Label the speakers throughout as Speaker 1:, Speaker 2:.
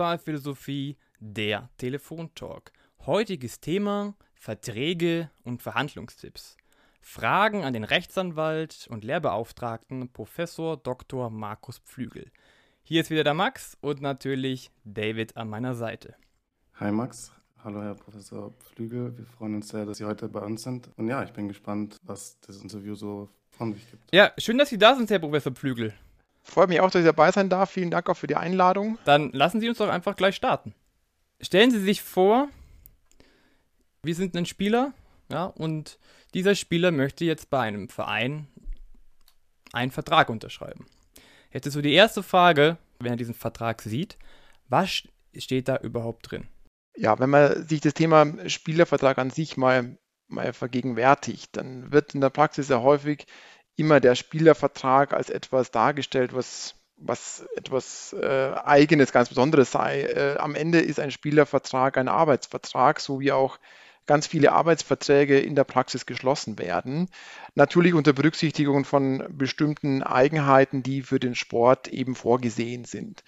Speaker 1: Basketballphilosophie, der Telefontalk. Heutiges Thema: Verträge und Verhandlungstipps. Fragen an den Rechtsanwalt und Lehrbeauftragten Professor Dr. Markus Pflügel. Hier ist wieder der Max und natürlich David an meiner Seite.
Speaker 2: Hi Max, hallo Herr Professor Pflügel. Wir freuen uns sehr, dass Sie heute bei uns sind. Und ja, ich bin gespannt, was das Interview so von sich gibt.
Speaker 1: Ja, schön, dass Sie da sind, Herr Professor Pflügel.
Speaker 3: Freut mich auch, dass ich dabei sein darf. Vielen Dank auch für die Einladung.
Speaker 1: Dann lassen Sie uns doch einfach gleich starten. Stellen Sie sich vor, wir sind ein Spieler, ja, und dieser Spieler möchte jetzt bei einem Verein einen Vertrag unterschreiben. Jetzt ist so die erste Frage, wenn er diesen Vertrag sieht, was steht da überhaupt drin?
Speaker 3: Ja, wenn man sich das Thema Spielervertrag an sich mal, mal vergegenwärtigt, dann wird in der Praxis ja häufig immer der Spielervertrag als etwas dargestellt, was, was etwas äh, Eigenes, ganz Besonderes sei. Äh, am Ende ist ein Spielervertrag ein Arbeitsvertrag, so wie auch ganz viele Arbeitsverträge in der Praxis geschlossen werden. Natürlich unter Berücksichtigung von bestimmten Eigenheiten, die für den Sport eben vorgesehen sind.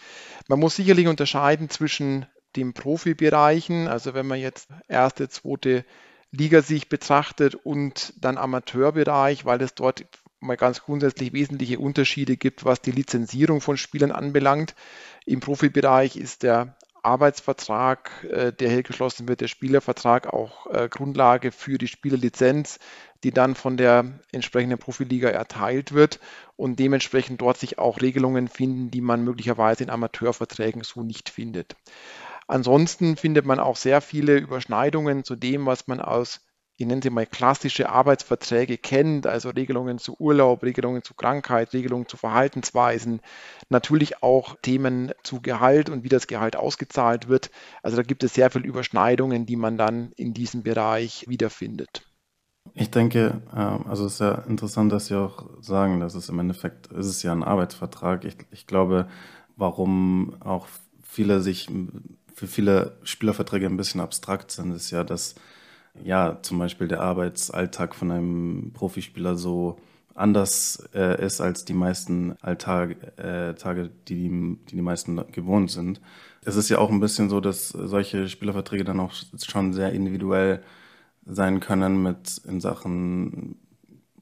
Speaker 3: Man muss sicherlich unterscheiden zwischen den Profibereichen, also wenn man jetzt erste, zweite Liga sich betrachtet und dann Amateurbereich, weil es dort mal ganz grundsätzlich wesentliche Unterschiede gibt, was die Lizenzierung von Spielern anbelangt. Im Profibereich ist der Arbeitsvertrag, äh, der hier geschlossen wird, der Spielervertrag auch äh, Grundlage für die Spielerlizenz, die dann von der entsprechenden Profiliga erteilt wird und dementsprechend dort sich auch Regelungen finden, die man möglicherweise in Amateurverträgen so nicht findet. Ansonsten findet man auch sehr viele Überschneidungen zu dem, was man aus ich nenne sie mal klassische Arbeitsverträge kennt, also Regelungen zu Urlaub, Regelungen zu Krankheit, Regelungen zu Verhaltensweisen, natürlich auch Themen zu Gehalt und wie das Gehalt ausgezahlt wird. Also da gibt es sehr viele Überschneidungen, die man dann in diesem Bereich wiederfindet.
Speaker 2: Ich denke, ähm, also es ist ja interessant, dass Sie auch sagen, dass es im Endeffekt ist es ja ein Arbeitsvertrag. Ich, ich glaube, warum auch viele sich für viele Spielerverträge ein bisschen abstrakt sind, ist ja, dass ja, zum Beispiel der Arbeitsalltag von einem Profispieler so anders äh, ist als die meisten Alltage, äh, Tage, die, die die meisten gewohnt sind. Es ist ja auch ein bisschen so, dass solche Spielerverträge dann auch schon sehr individuell sein können mit in Sachen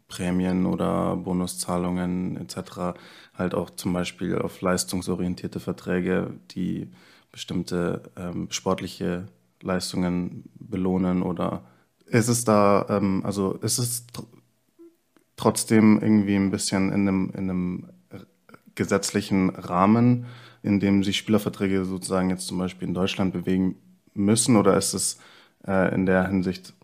Speaker 2: Prämien oder Bonuszahlungen etc. Halt auch zum Beispiel auf leistungsorientierte Verträge, die bestimmte ähm, sportliche Leistungen belohnen oder ist es da, ähm, also ist es tr trotzdem irgendwie ein bisschen in einem, in einem gesetzlichen Rahmen, in dem sich Spielerverträge sozusagen jetzt zum Beispiel in Deutschland bewegen müssen oder ist es äh, in der Hinsicht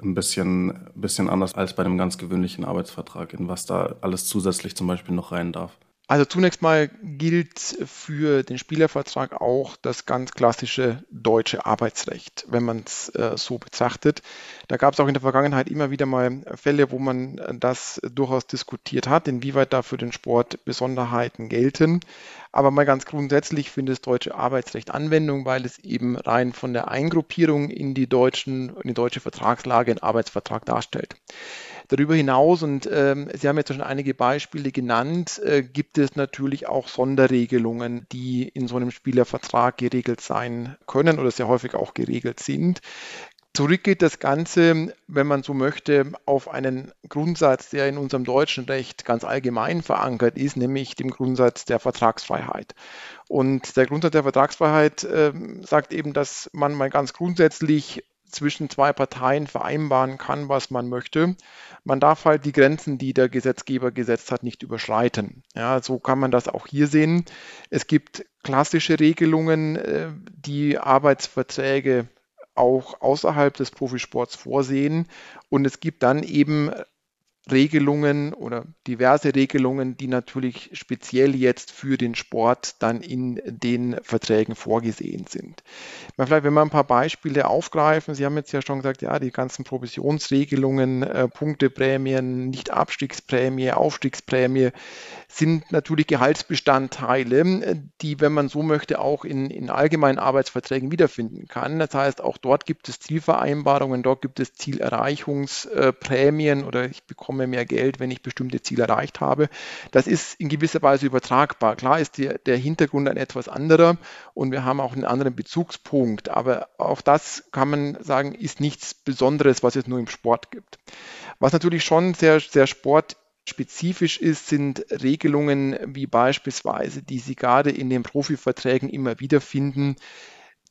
Speaker 2: ein bisschen, bisschen anders als bei einem ganz gewöhnlichen Arbeitsvertrag, in was da alles zusätzlich zum Beispiel noch rein darf?
Speaker 3: Also zunächst mal gilt für den Spielervertrag auch das ganz klassische deutsche Arbeitsrecht, wenn man es äh, so betrachtet. Da gab es auch in der Vergangenheit immer wieder mal Fälle, wo man das durchaus diskutiert hat, inwieweit da für den Sport Besonderheiten gelten. Aber mal ganz grundsätzlich findet das deutsche Arbeitsrecht Anwendung, weil es eben rein von der Eingruppierung in die, deutschen, in die deutsche Vertragslage einen Arbeitsvertrag darstellt. Darüber hinaus, und ähm, Sie haben jetzt schon einige Beispiele genannt, äh, gibt es natürlich auch Sonderregelungen, die in so einem Spielervertrag geregelt sein können oder sehr häufig auch geregelt sind. Zurück geht das Ganze, wenn man so möchte, auf einen Grundsatz, der in unserem deutschen Recht ganz allgemein verankert ist, nämlich dem Grundsatz der Vertragsfreiheit. Und der Grundsatz der Vertragsfreiheit äh, sagt eben, dass man mal ganz grundsätzlich zwischen zwei Parteien vereinbaren kann, was man möchte. Man darf halt die Grenzen, die der Gesetzgeber gesetzt hat, nicht überschreiten. Ja, so kann man das auch hier sehen. Es gibt klassische Regelungen, äh, die Arbeitsverträge auch außerhalb des Profisports vorsehen. Und es gibt dann eben Regelungen oder diverse Regelungen, die natürlich speziell jetzt für den Sport dann in den Verträgen vorgesehen sind. Vielleicht, wenn wir ein paar Beispiele aufgreifen, Sie haben jetzt ja schon gesagt, ja, die ganzen Provisionsregelungen, äh, Punkteprämien, Nicht-Abstiegsprämie, Aufstiegsprämie sind natürlich Gehaltsbestandteile, die, wenn man so möchte, auch in, in allgemeinen Arbeitsverträgen wiederfinden kann. Das heißt, auch dort gibt es Zielvereinbarungen, dort gibt es Zielerreichungsprämien oder ich bekomme bekomme mehr Geld, wenn ich bestimmte Ziele erreicht habe. Das ist in gewisser Weise übertragbar. Klar ist die, der Hintergrund ein etwas anderer und wir haben auch einen anderen Bezugspunkt, aber auch das kann man sagen, ist nichts Besonderes, was es nur im Sport gibt. Was natürlich schon sehr, sehr Sport spezifisch ist, sind Regelungen wie beispielsweise, die Sie gerade in den Profiverträgen immer wieder finden,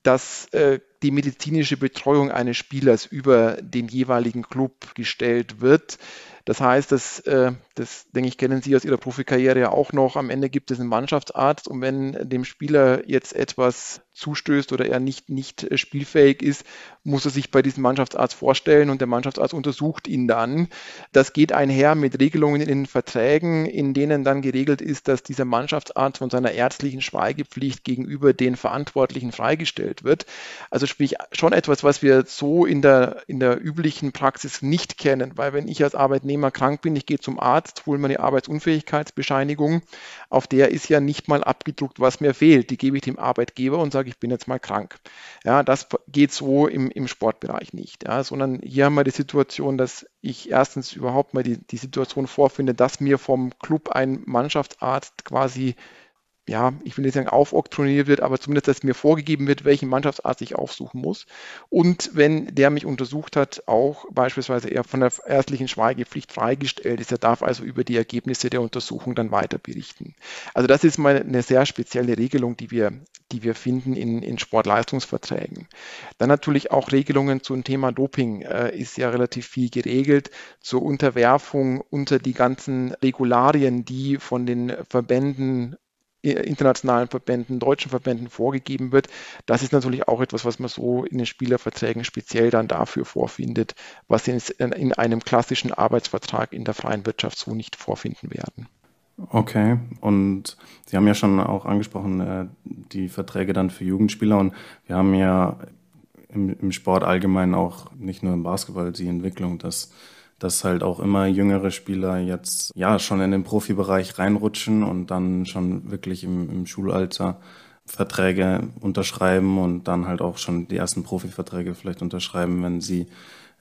Speaker 3: dass äh, die medizinische Betreuung eines Spielers über den jeweiligen Club gestellt wird. Das heißt, das, äh, das denke ich, kennen Sie aus Ihrer Profikarriere ja auch noch. Am Ende gibt es einen Mannschaftsarzt und wenn dem Spieler jetzt etwas zustößt oder er nicht, nicht äh, spielfähig ist, muss er sich bei diesem Mannschaftsarzt vorstellen und der Mannschaftsarzt untersucht ihn dann. Das geht einher mit Regelungen in den Verträgen, in denen dann geregelt ist, dass dieser Mannschaftsarzt von seiner ärztlichen Schweigepflicht gegenüber den Verantwortlichen freigestellt wird. Also sprich schon etwas, was wir so in der, in der üblichen Praxis nicht kennen, weil wenn ich als Arbeitnehmer krank bin, ich gehe zum Arzt, hole meine Arbeitsunfähigkeitsbescheinigung, auf der ist ja nicht mal abgedruckt, was mir fehlt. Die gebe ich dem Arbeitgeber und sage, ich bin jetzt mal krank. Ja, das geht so im, im Sportbereich nicht, ja, sondern hier haben wir die Situation, dass ich erstens überhaupt mal die, die Situation vorfinde, dass mir vom Club ein Mannschaftsarzt quasi ja, ich will nicht sagen aufoktroniert wird, aber zumindest, dass mir vorgegeben wird, welchen Mannschaftsarzt ich aufsuchen muss. Und wenn der mich untersucht hat, auch beispielsweise er von der ärztlichen Schweigepflicht freigestellt ist. Er darf also über die Ergebnisse der Untersuchung dann weiter berichten. Also das ist mal eine sehr spezielle Regelung, die wir, die wir finden in, in Sportleistungsverträgen. Dann natürlich auch Regelungen zum Thema Doping äh, ist ja relativ viel geregelt, zur Unterwerfung unter die ganzen Regularien, die von den Verbänden internationalen Verbänden, deutschen Verbänden vorgegeben wird. Das ist natürlich auch etwas, was man so in den Spielerverträgen speziell dann dafür vorfindet, was in, in einem klassischen Arbeitsvertrag in der freien Wirtschaft so nicht vorfinden werden.
Speaker 2: Okay, und Sie haben ja schon auch angesprochen, äh, die Verträge dann für Jugendspieler und wir haben ja im, im Sport allgemein auch nicht nur im Basketball die Entwicklung, dass dass halt auch immer jüngere Spieler jetzt ja schon in den Profibereich reinrutschen und dann schon wirklich im, im Schulalter Verträge unterschreiben und dann halt auch schon die ersten Profiverträge vielleicht unterschreiben, wenn sie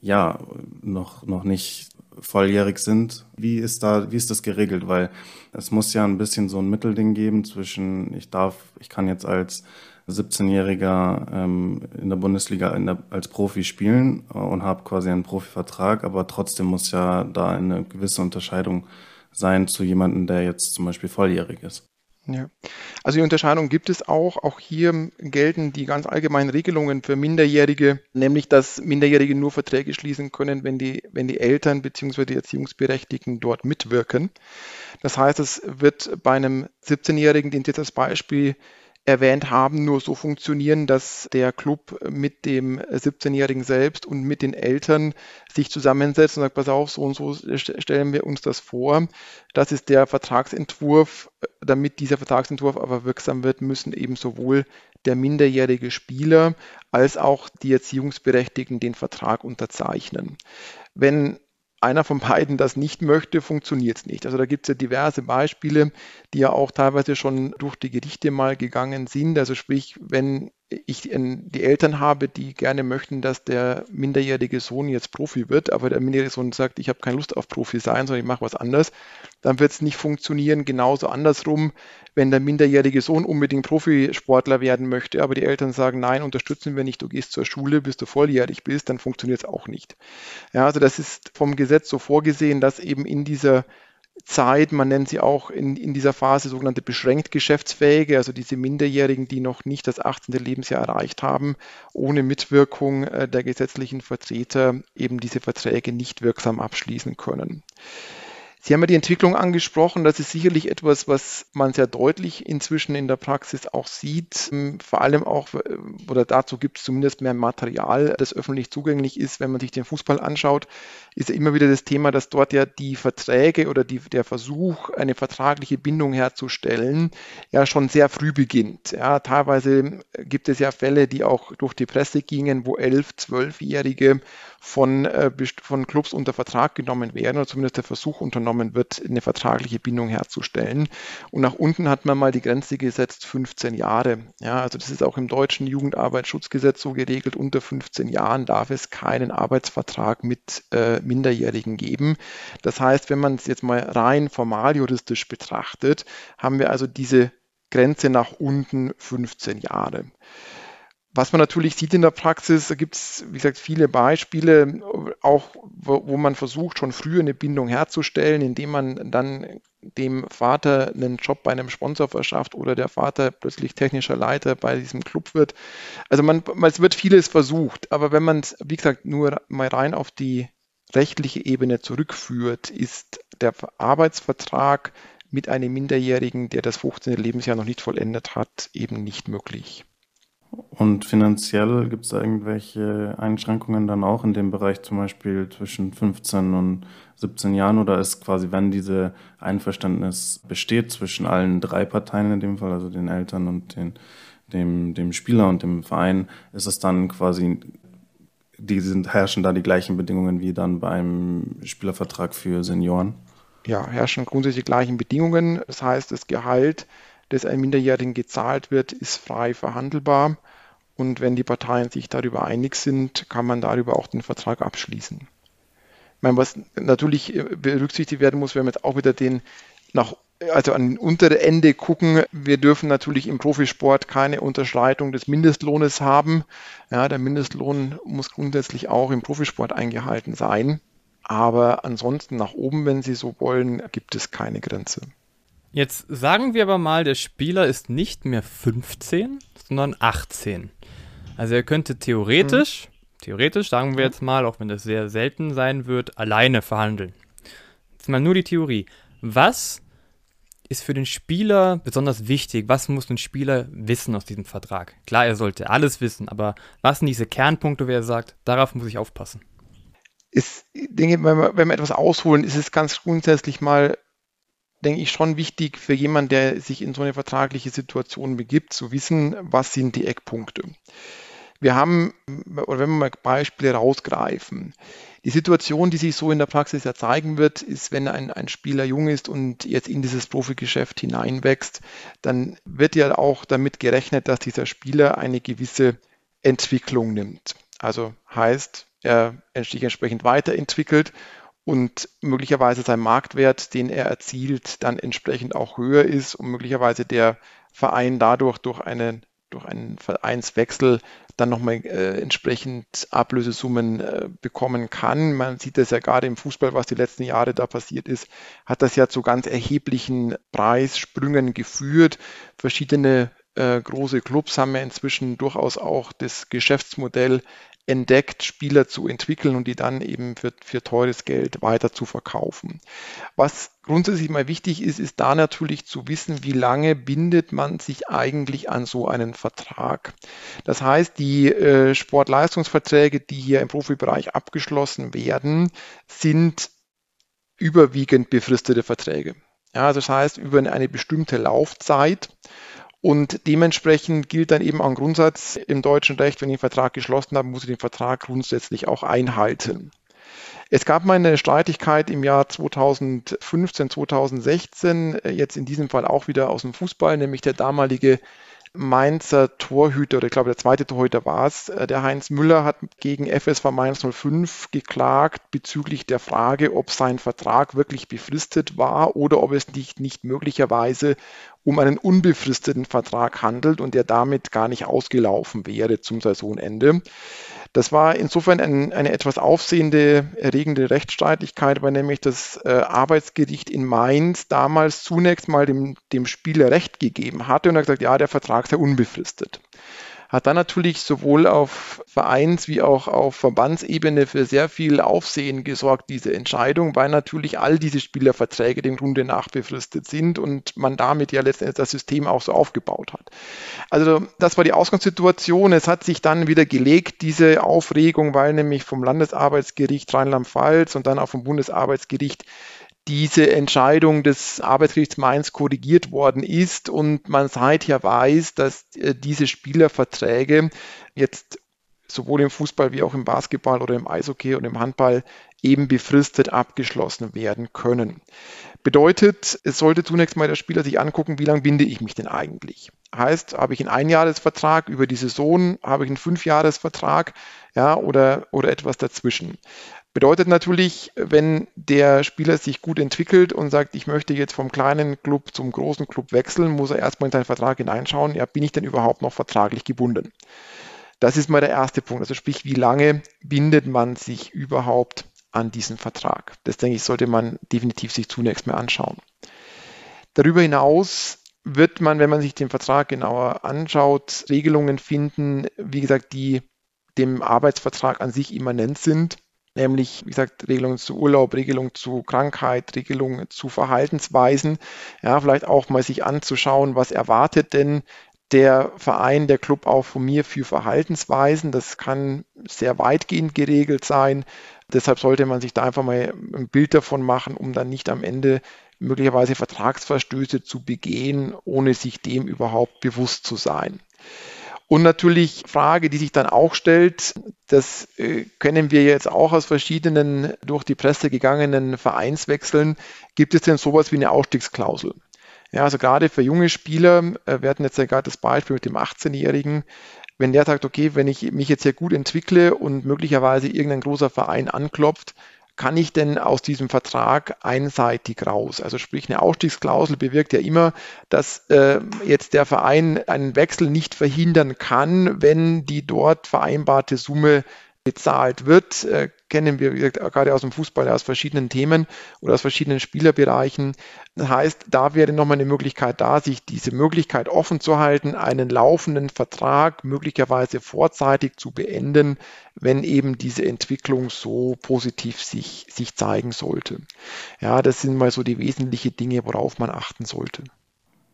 Speaker 2: ja noch, noch nicht volljährig sind. Wie ist da, wie ist das geregelt? Weil es muss ja ein bisschen so ein Mittelding geben zwischen, ich darf, ich kann jetzt als 17-Jähriger ähm, in der Bundesliga in der, als Profi spielen und habe quasi einen Profivertrag, aber trotzdem muss ja da eine gewisse Unterscheidung sein zu jemandem, der jetzt zum Beispiel volljährig ist.
Speaker 3: Ja, also die Unterscheidung gibt es auch. Auch hier gelten die ganz allgemeinen Regelungen für Minderjährige, nämlich dass Minderjährige nur Verträge schließen können, wenn die, wenn die Eltern bzw. die Erziehungsberechtigten dort mitwirken. Das heißt, es wird bei einem 17-Jährigen, den jetzt als Beispiel erwähnt haben, nur so funktionieren, dass der Club mit dem 17-Jährigen selbst und mit den Eltern sich zusammensetzt und sagt, pass auf, so und so stellen wir uns das vor. Das ist der Vertragsentwurf. Damit dieser Vertragsentwurf aber wirksam wird, müssen eben sowohl der minderjährige Spieler als auch die Erziehungsberechtigten den Vertrag unterzeichnen. Wenn einer von beiden das nicht möchte, funktioniert es nicht. Also da gibt es ja diverse Beispiele, die ja auch teilweise schon durch die Gerichte mal gegangen sind. Also sprich, wenn ich die Eltern habe, die gerne möchten, dass der minderjährige Sohn jetzt Profi wird, aber der minderjährige Sohn sagt, ich habe keine Lust auf Profi sein, sondern ich mache was anderes, dann wird es nicht funktionieren. Genauso andersrum, wenn der minderjährige Sohn unbedingt Profisportler werden möchte, aber die Eltern sagen, nein, unterstützen wir nicht, du gehst zur Schule, bis du volljährig bist, dann funktioniert es auch nicht. Ja, also das ist vom Gesetz so vorgesehen, dass eben in dieser Zeit, man nennt sie auch in, in dieser Phase sogenannte beschränkt Geschäftsfähige, also diese Minderjährigen, die noch nicht das 18. Lebensjahr erreicht haben, ohne Mitwirkung äh, der gesetzlichen Vertreter eben diese Verträge nicht wirksam abschließen können. Sie haben ja die Entwicklung angesprochen. Das ist sicherlich etwas, was man sehr deutlich inzwischen in der Praxis auch sieht. Ähm, vor allem auch, äh, oder dazu gibt es zumindest mehr Material, das öffentlich zugänglich ist. Wenn man sich den Fußball anschaut, ist ja immer wieder das Thema, dass dort ja die Verträge oder die, der Versuch, eine vertragliche Bindung herzustellen, ja schon sehr früh beginnt. Ja, teilweise gibt es ja Fälle, die auch durch die Presse gingen, wo elf, zwölfjährige von, äh, von Clubs unter Vertrag genommen werden oder zumindest der Versuch unternommen genommen wird, eine vertragliche Bindung herzustellen. Und nach unten hat man mal die Grenze gesetzt, 15 Jahre. Ja, also das ist auch im deutschen Jugendarbeitsschutzgesetz so geregelt. Unter 15 Jahren darf es keinen Arbeitsvertrag mit äh, Minderjährigen geben. Das heißt, wenn man es jetzt mal rein formal juristisch betrachtet, haben wir also diese Grenze nach unten 15 Jahre. Was man natürlich sieht in der Praxis, da gibt es, wie gesagt, viele Beispiele, auch wo, wo, man versucht, schon früher eine Bindung herzustellen, indem man dann dem Vater einen Job bei einem Sponsor verschafft oder der Vater plötzlich technischer Leiter bei diesem Club wird. Also man, es wird vieles versucht, aber wenn man es, wie gesagt, nur mal rein auf die rechtliche Ebene zurückführt, ist der Arbeitsvertrag mit einem Minderjährigen, der das 15. Lebensjahr noch nicht vollendet hat, eben nicht möglich.
Speaker 2: Und finanziell gibt es irgendwelche Einschränkungen dann auch in dem Bereich, zum Beispiel zwischen 15 und 17 Jahren? Oder ist quasi, wenn diese Einverständnis besteht zwischen allen drei Parteien in dem Fall, also den Eltern und den, dem, dem Spieler und dem Verein, ist es dann quasi, die sind, herrschen da die gleichen Bedingungen wie dann beim Spielervertrag für Senioren?
Speaker 3: Ja, herrschen grundsätzlich die gleichen Bedingungen. Das heißt, das Gehalt das einem Minderjährigen gezahlt wird, ist frei verhandelbar. Und wenn die Parteien sich darüber einig sind, kann man darüber auch den Vertrag abschließen. Ich meine, was natürlich berücksichtigt werden muss, wenn wir jetzt auch wieder den nach also an den unteren Ende gucken. Wir dürfen natürlich im Profisport keine Unterschreitung des Mindestlohnes haben. Ja, der Mindestlohn muss grundsätzlich auch im Profisport eingehalten sein. Aber ansonsten nach oben, wenn Sie so wollen, gibt es keine Grenze.
Speaker 1: Jetzt sagen wir aber mal, der Spieler ist nicht mehr 15, sondern 18. Also er könnte theoretisch, mhm. theoretisch sagen wir jetzt mal, auch wenn das sehr selten sein wird, alleine verhandeln. Jetzt mal nur die Theorie. Was ist für den Spieler besonders wichtig? Was muss ein Spieler wissen aus diesem Vertrag? Klar, er sollte alles wissen, aber was sind diese Kernpunkte, wer sagt, darauf muss ich aufpassen?
Speaker 3: Ist, denke, wenn wir, wenn wir etwas ausholen, ist es ganz grundsätzlich mal denke ich, schon wichtig für jemanden, der sich in so eine vertragliche Situation begibt, zu wissen, was sind die Eckpunkte. Wir haben, oder wenn wir mal Beispiele rausgreifen, die Situation, die sich so in der Praxis ja zeigen wird, ist, wenn ein, ein Spieler jung ist und jetzt in dieses Profigeschäft hineinwächst, dann wird ja auch damit gerechnet, dass dieser Spieler eine gewisse Entwicklung nimmt. Also heißt, er sich entsprechend weiterentwickelt und möglicherweise sein Marktwert, den er erzielt, dann entsprechend auch höher ist und möglicherweise der Verein dadurch durch einen, durch einen Vereinswechsel dann nochmal äh, entsprechend Ablösesummen äh, bekommen kann. Man sieht das ja gerade im Fußball, was die letzten Jahre da passiert ist, hat das ja zu ganz erheblichen Preissprüngen geführt. Verschiedene äh, große Clubs haben ja inzwischen durchaus auch das Geschäftsmodell entdeckt, Spieler zu entwickeln und die dann eben für, für teures Geld weiter zu verkaufen. Was grundsätzlich mal wichtig ist, ist da natürlich zu wissen, wie lange bindet man sich eigentlich an so einen Vertrag. Das heißt, die äh, Sportleistungsverträge, die hier im Profibereich abgeschlossen werden, sind überwiegend befristete Verträge. Ja, das heißt, über eine bestimmte Laufzeit. Und dementsprechend gilt dann eben ein Grundsatz im deutschen Recht, wenn ich einen Vertrag geschlossen habe, muss ich den Vertrag grundsätzlich auch einhalten. Es gab mal eine Streitigkeit im Jahr 2015, 2016, jetzt in diesem Fall auch wieder aus dem Fußball, nämlich der damalige Mainzer Torhüter, oder ich glaube der zweite Torhüter war es, äh, der Heinz Müller hat gegen FSV Mainz 05 geklagt bezüglich der Frage, ob sein Vertrag wirklich befristet war oder ob es nicht, nicht möglicherweise um einen unbefristeten Vertrag handelt und der damit gar nicht ausgelaufen wäre zum Saisonende. Das war insofern ein, eine etwas aufsehende, erregende Rechtsstreitigkeit, weil nämlich das äh, Arbeitsgericht in Mainz damals zunächst mal dem, dem Spieler Recht gegeben hatte und hat gesagt, ja, der Vertrag sei unbefristet hat dann natürlich sowohl auf Vereins- wie auch auf Verbandsebene für sehr viel Aufsehen gesorgt, diese Entscheidung, weil natürlich all diese Spielerverträge dem Grunde nach befristet sind und man damit ja letztendlich das System auch so aufgebaut hat. Also das war die Ausgangssituation. Es hat sich dann wieder gelegt, diese Aufregung, weil nämlich vom Landesarbeitsgericht Rheinland-Pfalz und dann auch vom Bundesarbeitsgericht diese Entscheidung des Arbeitsgerichts Mainz korrigiert worden ist und man seither weiß, dass äh, diese Spielerverträge jetzt sowohl im Fußball wie auch im Basketball oder im Eishockey und im Handball eben befristet abgeschlossen werden können. Bedeutet, es sollte zunächst mal der Spieler sich angucken, wie lange binde ich mich denn eigentlich? Heißt, habe ich einen Einjahresvertrag über die Saison, habe ich einen Fünfjahresvertrag, ja, oder, oder etwas dazwischen. Bedeutet natürlich, wenn der Spieler sich gut entwickelt und sagt, ich möchte jetzt vom kleinen Club zum großen Club wechseln, muss er erstmal in seinen Vertrag hineinschauen, ja, bin ich denn überhaupt noch vertraglich gebunden? Das ist mal der erste Punkt. Also sprich, wie lange bindet man sich überhaupt an diesen Vertrag? Das denke ich, sollte man definitiv sich zunächst mal anschauen. Darüber hinaus wird man, wenn man sich den Vertrag genauer anschaut, Regelungen finden, wie gesagt, die dem Arbeitsvertrag an sich immanent sind, nämlich, wie gesagt, Regelungen zu Urlaub, Regelungen zu Krankheit, Regelungen zu Verhaltensweisen, ja, vielleicht auch mal sich anzuschauen, was erwartet denn der Verein, der Club auch von mir für Verhaltensweisen. Das kann sehr weitgehend geregelt sein. Deshalb sollte man sich da einfach mal ein Bild davon machen, um dann nicht am Ende möglicherweise Vertragsverstöße zu begehen, ohne sich dem überhaupt bewusst zu sein. Und natürlich Frage, die sich dann auch stellt, das äh, kennen wir jetzt auch aus verschiedenen durch die Presse gegangenen Vereinswechseln, gibt es denn sowas wie eine Ausstiegsklausel? Ja, also gerade für junge Spieler, äh, wir hatten jetzt ja gerade das Beispiel mit dem 18-Jährigen, wenn der sagt, okay, wenn ich mich jetzt hier gut entwickle und möglicherweise irgendein großer Verein anklopft, kann ich denn aus diesem Vertrag einseitig raus? Also sprich, eine Ausstiegsklausel bewirkt ja immer, dass äh, jetzt der Verein einen Wechsel nicht verhindern kann, wenn die dort vereinbarte Summe bezahlt wird, äh, kennen wir gerade aus dem Fußball aus verschiedenen Themen oder aus verschiedenen Spielerbereichen. Das heißt, da wäre nochmal eine Möglichkeit da, sich diese Möglichkeit offen zu halten, einen laufenden Vertrag möglicherweise vorzeitig zu beenden, wenn eben diese Entwicklung so positiv sich, sich zeigen sollte. Ja, das sind mal so die wesentlichen Dinge, worauf man achten sollte.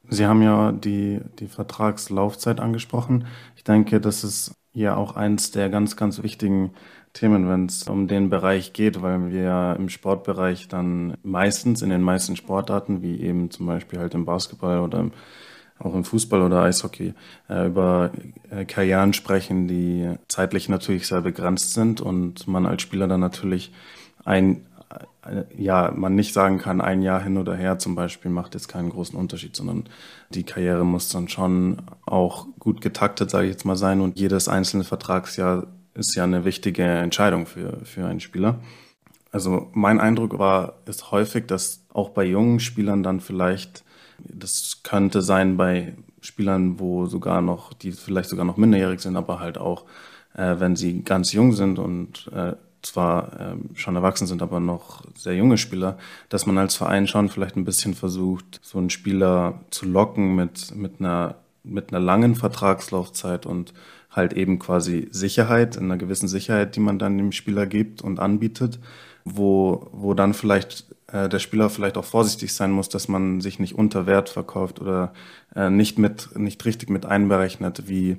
Speaker 2: Sie haben ja die, die Vertragslaufzeit angesprochen. Ich denke, das ist ja auch eins der ganz, ganz wichtigen Themen, wenn es um den Bereich geht, weil wir im Sportbereich dann meistens in den meisten Sportarten, wie eben zum Beispiel halt im Basketball oder im, auch im Fußball oder Eishockey, äh, über äh, Karrieren sprechen, die zeitlich natürlich sehr begrenzt sind und man als Spieler dann natürlich ein, ja, man nicht sagen kann, ein Jahr hin oder her zum Beispiel macht jetzt keinen großen Unterschied, sondern die Karriere muss dann schon auch gut getaktet, sage ich jetzt mal, sein und jedes einzelne Vertragsjahr ist ja eine wichtige Entscheidung für, für einen Spieler. Also mein Eindruck war, ist häufig, dass auch bei jungen Spielern dann vielleicht, das könnte sein bei Spielern, wo sogar noch, die vielleicht sogar noch minderjährig sind, aber halt auch, äh, wenn sie ganz jung sind und äh, zwar ähm, schon erwachsen sind, aber noch sehr junge Spieler, dass man als Verein schon vielleicht ein bisschen versucht, so einen Spieler zu locken mit, mit einer, mit einer langen Vertragslaufzeit und halt eben quasi Sicherheit, in einer gewissen Sicherheit, die man dann dem Spieler gibt und anbietet, wo, wo dann vielleicht äh, der Spieler vielleicht auch vorsichtig sein muss, dass man sich nicht unter Wert verkauft oder äh, nicht mit, nicht richtig mit einberechnet, wie,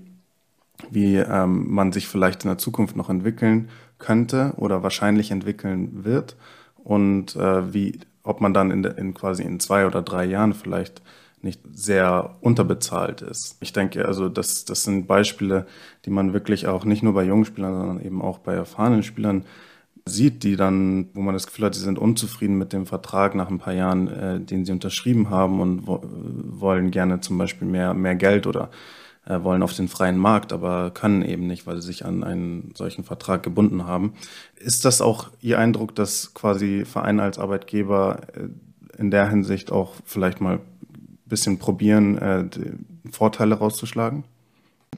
Speaker 2: wie ähm, man sich vielleicht in der Zukunft noch entwickeln könnte oder wahrscheinlich entwickeln wird und äh, wie, ob man dann in, in quasi in zwei oder drei Jahren vielleicht nicht sehr unterbezahlt ist. Ich denke, also das, das sind Beispiele, die man wirklich auch nicht nur bei jungen Spielern, sondern eben auch bei erfahrenen Spielern sieht, die dann, wo man das Gefühl hat, sie sind unzufrieden mit dem Vertrag nach ein paar Jahren, äh, den sie unterschrieben haben und wo, wollen gerne zum Beispiel mehr, mehr Geld oder wollen auf den freien Markt, aber können eben nicht, weil sie sich an einen solchen Vertrag gebunden haben. Ist das auch Ihr Eindruck, dass quasi Vereine als Arbeitgeber äh, in der Hinsicht auch vielleicht mal ein bisschen probieren, äh, Vorteile rauszuschlagen?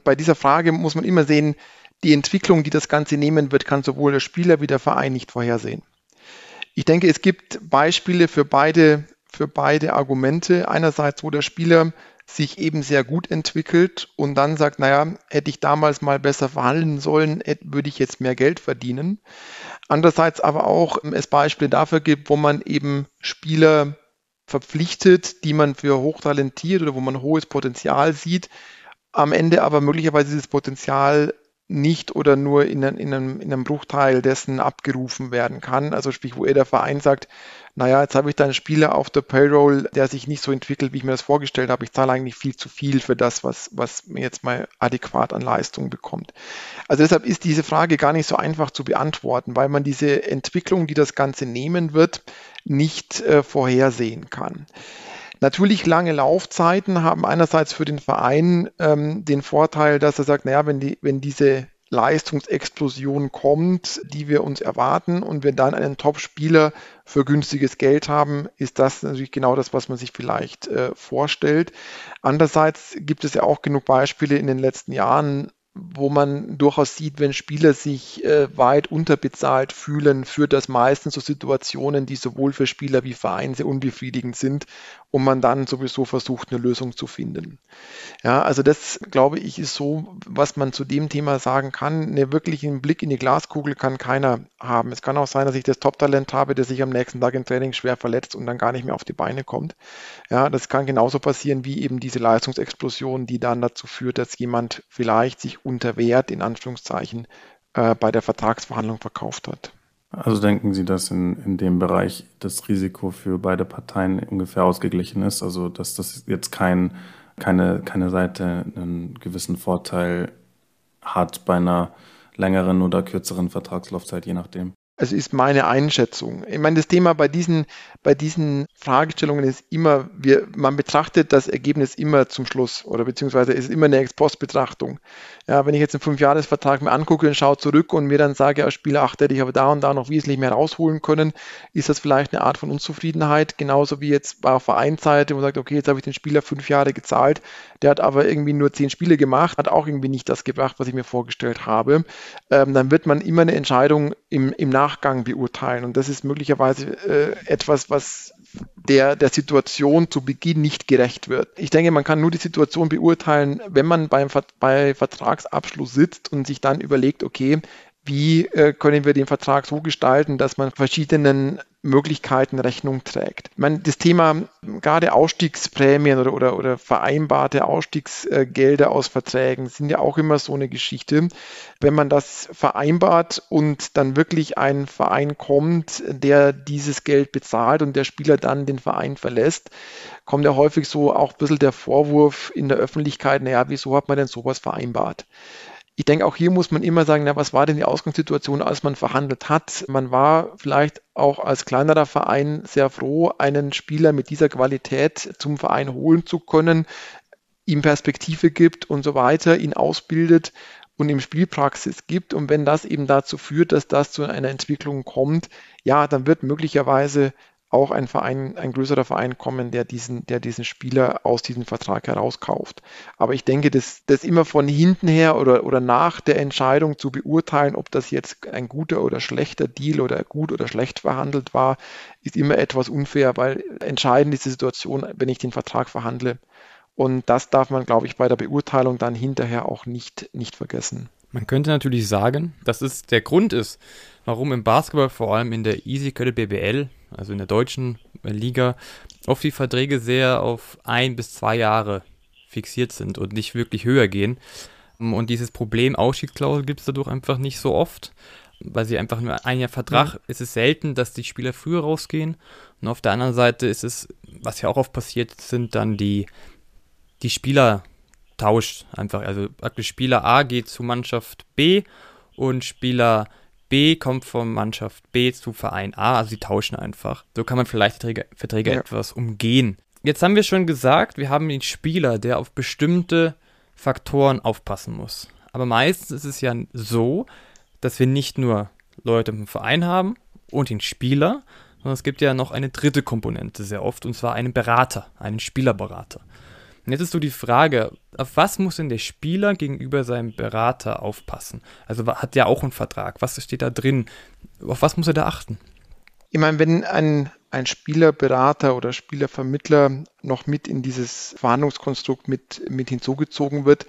Speaker 3: Bei dieser Frage muss man immer sehen, die Entwicklung, die das Ganze nehmen wird, kann sowohl der Spieler wie der Verein nicht vorhersehen. Ich denke, es gibt Beispiele für beide, für beide Argumente. Einerseits, wo der Spieler sich eben sehr gut entwickelt und dann sagt, naja, hätte ich damals mal besser verhandeln sollen, würde ich jetzt mehr Geld verdienen. Andererseits aber auch es Beispiele dafür gibt, wo man eben Spieler verpflichtet, die man für hochtalentiert oder wo man hohes Potenzial sieht, am Ende aber möglicherweise dieses Potenzial nicht oder nur in, in, einem, in einem Bruchteil dessen abgerufen werden kann. Also sprich, wo er der Verein sagt, naja, jetzt habe ich da einen Spieler auf der Payroll, der sich nicht so entwickelt, wie ich mir das vorgestellt habe. Ich zahle eigentlich viel zu viel für das, was, was mir jetzt mal adäquat an Leistung bekommt. Also deshalb ist diese Frage gar nicht so einfach zu beantworten, weil man diese Entwicklung, die das Ganze nehmen wird, nicht äh, vorhersehen kann. Natürlich lange Laufzeiten haben einerseits für den Verein ähm, den Vorteil, dass er sagt, naja, wenn, die, wenn diese Leistungsexplosion kommt, die wir uns erwarten und wir dann einen Top-Spieler für günstiges Geld haben, ist das natürlich genau das, was man sich vielleicht äh, vorstellt. Andererseits gibt es ja auch genug Beispiele in den letzten Jahren, wo man durchaus sieht, wenn Spieler sich äh, weit unterbezahlt fühlen, führt das meistens zu Situationen, die sowohl für Spieler wie Verein sehr unbefriedigend sind und man dann sowieso versucht, eine Lösung zu finden. Ja, also das, glaube ich, ist so, was man zu dem Thema sagen kann. Einen wirklichen Blick in die Glaskugel kann keiner haben. Es kann auch sein, dass ich das Top-Talent habe, der sich am nächsten Tag im Training schwer verletzt und dann gar nicht mehr auf die Beine kommt. Ja, das kann genauso passieren wie eben diese Leistungsexplosion, die dann dazu führt, dass jemand vielleicht sich unter Wert, in Anführungszeichen, äh, bei der Vertragsverhandlung verkauft hat.
Speaker 2: Also denken Sie, dass in, in dem Bereich das Risiko für beide Parteien ungefähr ausgeglichen ist? Also dass das jetzt kein, keine, keine Seite einen gewissen Vorteil hat bei einer längeren oder kürzeren Vertragslaufzeit, je nachdem?
Speaker 3: Es ist meine Einschätzung. Ich meine, das Thema bei diesen, bei diesen Fragestellungen ist immer, wir, man betrachtet das Ergebnis immer zum Schluss oder beziehungsweise ist immer eine Ex-Post-Betrachtung. Ja, wenn ich jetzt einen Fünfjahresvertrag mir angucke und schaue zurück und mir dann sage, als Spieler, ach, hätte ich aber da und da noch wesentlich mehr rausholen können, ist das vielleicht eine Art von Unzufriedenheit. Genauso wie jetzt bei Vereinsseite, wo man sagt, okay, jetzt habe ich den Spieler fünf Jahre gezahlt, der hat aber irgendwie nur zehn Spiele gemacht, hat auch irgendwie nicht das gebracht, was ich mir vorgestellt habe. Ähm, dann wird man immer eine Entscheidung im, im Nachgang beurteilen. Und das ist möglicherweise äh, etwas, was der, der Situation zu Beginn nicht gerecht wird. Ich denke, man kann nur die Situation beurteilen, wenn man beim, bei Vertragsabschluss sitzt und sich dann überlegt, okay, wie äh, können wir den Vertrag so gestalten, dass man verschiedenen Möglichkeiten Rechnung trägt. Ich meine, das Thema gerade Ausstiegsprämien oder, oder, oder vereinbarte Ausstiegsgelder aus Verträgen sind ja auch immer so eine Geschichte. Wenn man das vereinbart und dann wirklich ein Verein kommt, der dieses Geld bezahlt und der Spieler dann den Verein verlässt, kommt ja häufig so auch ein bisschen der Vorwurf in der Öffentlichkeit, naja, wieso hat man denn sowas vereinbart? Ich denke, auch hier muss man immer sagen, na, was war denn die Ausgangssituation, als man verhandelt hat? Man war vielleicht auch als kleinerer Verein sehr froh, einen Spieler mit dieser Qualität zum Verein holen zu können, ihm Perspektive gibt und so weiter, ihn ausbildet und ihm Spielpraxis gibt. Und wenn das eben dazu führt, dass das zu einer Entwicklung kommt, ja, dann wird möglicherweise auch ein Verein, ein größerer Verein kommen, der diesen, der diesen Spieler aus diesem Vertrag herauskauft. Aber ich denke, das, das immer von hinten her oder, oder nach der Entscheidung zu beurteilen, ob das jetzt ein guter oder schlechter Deal oder gut oder schlecht verhandelt war, ist immer etwas unfair, weil entscheidend ist die Situation, wenn ich den Vertrag verhandle. Und das darf man, glaube ich, bei der Beurteilung dann hinterher auch nicht, nicht vergessen.
Speaker 1: Man könnte natürlich sagen, dass es der Grund ist, warum im Basketball, vor allem in der Easy Credit BBL, also in der deutschen Liga, oft die Verträge sehr auf ein bis zwei Jahre fixiert sind und nicht wirklich höher gehen. Und dieses Problem Ausstiegsklausel gibt es dadurch einfach nicht so oft, weil sie einfach nur ein Jahr Vertrag, mhm. ist es selten, dass die Spieler früher rausgehen. Und auf der anderen Seite ist es, was ja auch oft passiert, sind dann die, die Spieler tauscht einfach. Also praktisch Spieler A geht zu Mannschaft B und Spieler B kommt von Mannschaft B zu Verein A, also sie tauschen einfach. So kann man vielleicht Verträge, Verträge ja. etwas umgehen. Jetzt haben wir schon gesagt, wir haben den Spieler, der auf bestimmte Faktoren aufpassen muss. Aber meistens ist es ja so, dass wir nicht nur Leute im Verein haben und den Spieler, sondern es gibt ja noch eine dritte Komponente sehr oft, und zwar einen Berater, einen Spielerberater. Und jetzt ist so die Frage, auf was muss denn der Spieler gegenüber seinem Berater aufpassen? Also hat der auch einen Vertrag? Was steht da drin? Auf was muss er da achten?
Speaker 3: Ich meine, wenn ein, ein Spielerberater oder Spielervermittler noch mit in dieses Verhandlungskonstrukt mit, mit hinzugezogen wird,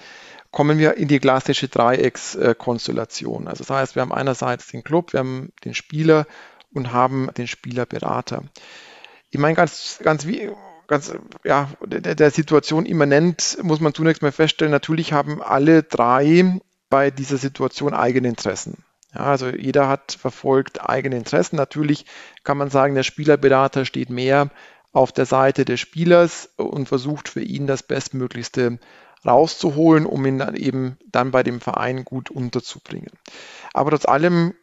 Speaker 3: kommen wir in die klassische Dreieckskonstellation. Also das heißt, wir haben einerseits den Club, wir haben den Spieler und haben den Spielerberater. Ich meine, ganz, ganz wie, ganz ja, der, der Situation immanent muss man zunächst mal feststellen, natürlich haben alle drei bei dieser Situation eigene Interessen. Ja, also jeder hat verfolgt eigene Interessen. Natürlich kann man sagen, der Spielerberater steht mehr auf der Seite des Spielers und versucht für ihn das Bestmöglichste rauszuholen, um ihn dann eben dann bei dem Verein gut unterzubringen. Aber trotz allem,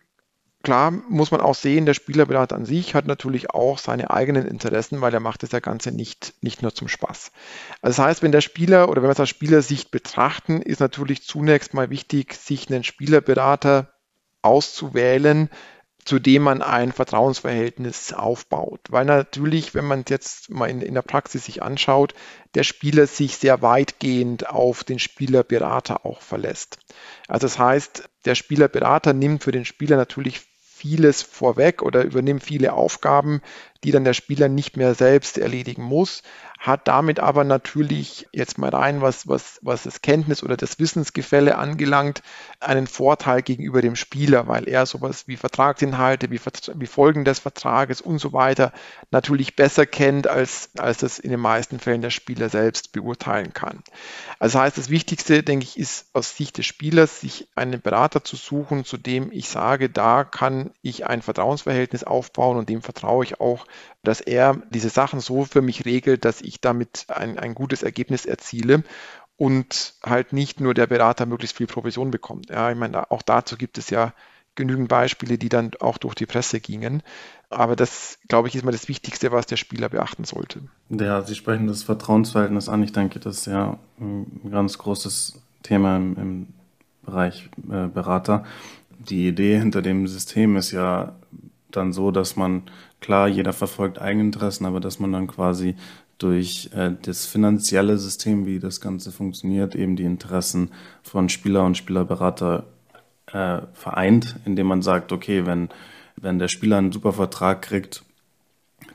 Speaker 3: klar, muss man auch sehen, der Spielerberater an sich hat natürlich auch seine eigenen Interessen, weil er macht das ja Ganze nicht, nicht nur zum Spaß. Also das heißt, wenn der Spieler oder wenn wir es aus Spielersicht betrachten, ist natürlich zunächst mal wichtig, sich einen Spielerberater auszuwählen, zu dem man ein Vertrauensverhältnis aufbaut. Weil natürlich, wenn man jetzt mal in, in, der Praxis sich anschaut, der Spieler sich sehr weitgehend auf den Spielerberater auch verlässt. Also das heißt, der Spielerberater nimmt für den Spieler natürlich vieles vorweg oder übernimmt viele Aufgaben, die dann der Spieler nicht mehr selbst erledigen muss, hat damit aber natürlich jetzt mal rein, was, was, was das Kenntnis oder das Wissensgefälle angelangt, einen Vorteil gegenüber dem Spieler, weil er sowas wie Vertragsinhalte, wie, wie Folgen des Vertrages und so weiter natürlich besser kennt, als, als das in den meisten Fällen der Spieler selbst beurteilen kann. Also das heißt, das Wichtigste, denke ich, ist aus Sicht des Spielers, sich einen Berater zu suchen, zu dem ich sage, da kann ich ein Vertrauensverhältnis aufbauen und dem vertraue ich auch, dass er diese Sachen so für mich regelt, dass ich damit ein, ein gutes Ergebnis erziele und halt nicht nur der Berater möglichst viel Provision bekommt. Ja, ich meine, auch dazu gibt es ja genügend Beispiele, die dann auch durch die Presse gingen. Aber das, glaube ich, ist mal das Wichtigste, was der Spieler beachten sollte.
Speaker 2: Ja, Sie sprechen das Vertrauensverhältnis an. Ich denke, das ist ja ein ganz großes Thema im, im Bereich äh, Berater. Die Idee hinter dem System ist ja dann so, dass man, klar, jeder verfolgt Eigeninteressen, aber dass man dann quasi durch äh, das finanzielle System, wie das Ganze funktioniert, eben die Interessen von Spieler und Spielerberater äh, vereint, indem man sagt, okay, wenn, wenn der Spieler einen super Vertrag kriegt,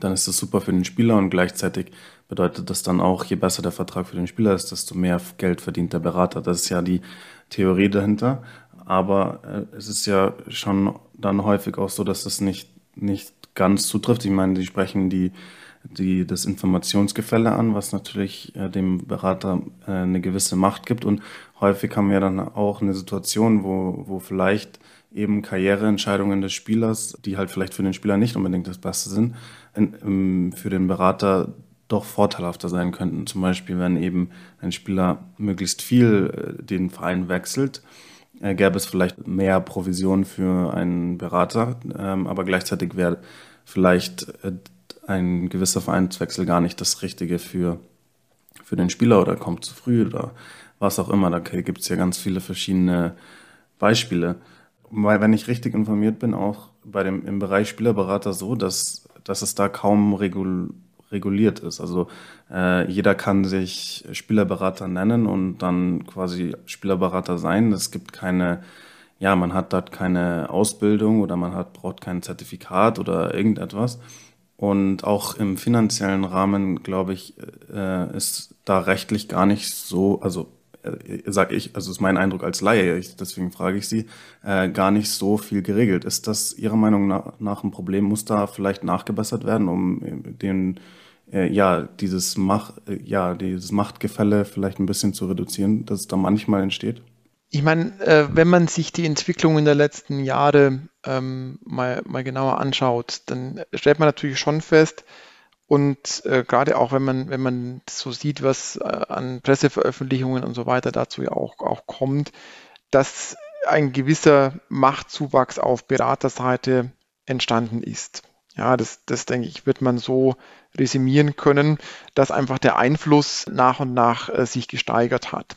Speaker 2: dann ist das super für den Spieler und gleichzeitig bedeutet das dann auch, je besser der Vertrag für den Spieler ist, desto mehr Geld verdient der Berater. Das ist ja die Theorie dahinter. Aber äh, es ist ja schon dann häufig auch so, dass das nicht, nicht ganz zutrifft. Ich meine, die sprechen die, die, das Informationsgefälle an, was natürlich äh, dem Berater äh, eine gewisse Macht gibt. Und häufig haben wir dann auch eine Situation, wo, wo vielleicht eben Karriereentscheidungen des Spielers, die halt vielleicht für den Spieler nicht unbedingt das Beste sind, in, in, für den Berater doch vorteilhafter sein könnten. Zum Beispiel, wenn eben ein Spieler möglichst viel äh, den Verein wechselt äh, gäbe es vielleicht mehr Provision für einen Berater, ähm, aber gleichzeitig wäre vielleicht äh, ein gewisser Vereinswechsel gar nicht das Richtige für, für den Spieler oder kommt zu früh oder was auch immer. Da gibt es ja ganz viele verschiedene Beispiele. Weil, wenn ich richtig informiert bin, auch bei dem, im Bereich Spielerberater so, dass, dass es da kaum Regul reguliert ist. Also äh, jeder kann sich Spielerberater nennen und dann quasi Spielerberater sein. Es gibt keine, ja, man hat dort keine Ausbildung oder man hat, braucht kein Zertifikat oder irgendetwas. Und auch im finanziellen Rahmen, glaube ich, äh, ist da rechtlich gar nicht so, also äh, sag ich, also ist mein Eindruck als Laie, ich, deswegen frage ich Sie, äh, gar nicht so viel geregelt. Ist das Ihrer Meinung nach, nach ein Problem? Muss da vielleicht nachgebessert werden, um äh, den äh, ja dieses Macht, äh, ja dieses Machtgefälle vielleicht ein bisschen zu reduzieren, dass es da manchmal entsteht?
Speaker 3: Ich meine, äh, wenn man sich die Entwicklung in der letzten Jahre ähm, mal, mal genauer anschaut, dann stellt man natürlich schon fest, und äh, gerade auch wenn man, wenn man so sieht, was äh, an Presseveröffentlichungen und so weiter dazu ja auch, auch kommt, dass ein gewisser Machtzuwachs auf Beraterseite entstanden ist. Ja, das, das denke ich, wird man so resümieren können, dass einfach der Einfluss nach und nach äh, sich gesteigert hat.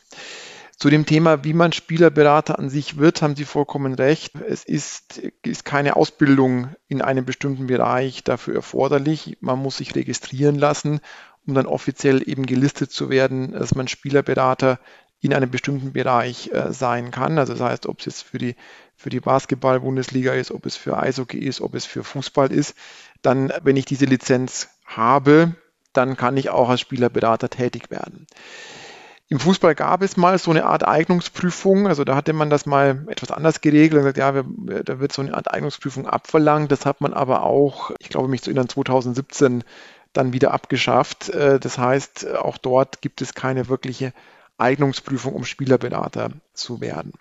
Speaker 3: Zu dem Thema, wie man Spielerberater an sich wird, haben Sie vollkommen recht. Es ist, ist keine Ausbildung in einem bestimmten Bereich dafür erforderlich. Man muss sich registrieren lassen, um dann offiziell eben gelistet zu werden, dass man Spielerberater in einem bestimmten Bereich äh, sein kann. Also das heißt, ob es jetzt für die, für die Basketball-Bundesliga ist, ob es für Eishockey ist, ob es für Fußball ist. Dann, wenn ich diese Lizenz habe, dann kann ich auch als Spielerberater tätig werden. Im Fußball gab es mal so eine Art Eignungsprüfung, also da hatte man das mal etwas anders geregelt und gesagt, ja, wir, da wird so eine Art Eignungsprüfung abverlangt. Das hat man aber auch, ich glaube mich zu erinnern, 2017 dann wieder abgeschafft. Äh, das heißt, auch dort gibt es keine wirkliche Eignungsprüfung, um Spielerberater zu werden.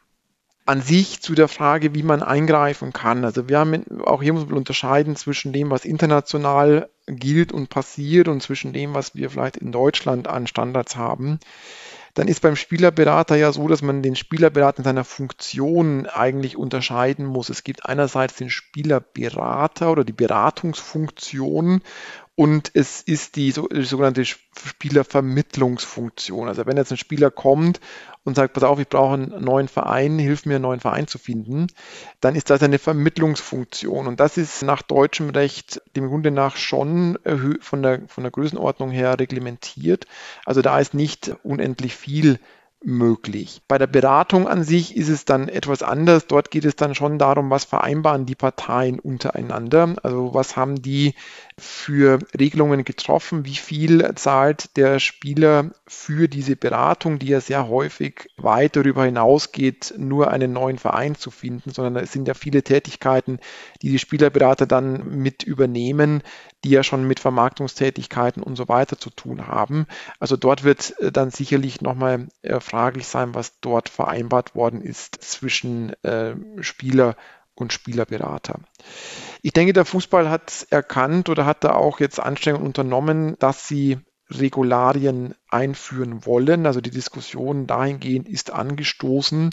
Speaker 3: an sich zu der Frage, wie man eingreifen kann. Also wir haben auch hier muss man unterscheiden zwischen dem, was international gilt und passiert und zwischen dem, was wir vielleicht in Deutschland an Standards haben dann ist beim Spielerberater ja so, dass man den Spielerberater in seiner Funktion eigentlich unterscheiden muss. Es gibt einerseits den Spielerberater oder die Beratungsfunktion und es ist die, die sogenannte Spielervermittlungsfunktion. Also wenn jetzt ein Spieler kommt und sagt, pass auf, ich brauche einen neuen Verein, hilf mir einen neuen Verein zu finden, dann ist das eine Vermittlungsfunktion. Und das ist nach deutschem Recht dem Grunde nach schon von der, von der Größenordnung her reglementiert. Also da ist nicht unendlich viel möglich. Bei der Beratung an sich ist es dann etwas anders. Dort geht es dann schon darum, was vereinbaren die Parteien untereinander. Also was haben die für Regelungen getroffen? Wie viel zahlt der Spieler für diese Beratung, die ja sehr häufig weit darüber hinausgeht, nur einen neuen Verein zu finden, sondern es sind ja viele Tätigkeiten, die die Spielerberater dann mit übernehmen, die ja schon mit Vermarktungstätigkeiten und so weiter zu tun haben. Also dort wird äh, dann sicherlich nochmal äh, fraglich sein, was dort vereinbart worden ist zwischen äh, Spieler und Spielerberater. Ich denke, der Fußball hat erkannt oder hat da auch jetzt Anstrengungen unternommen, dass sie Regularien einführen wollen. Also die Diskussion dahingehend ist angestoßen,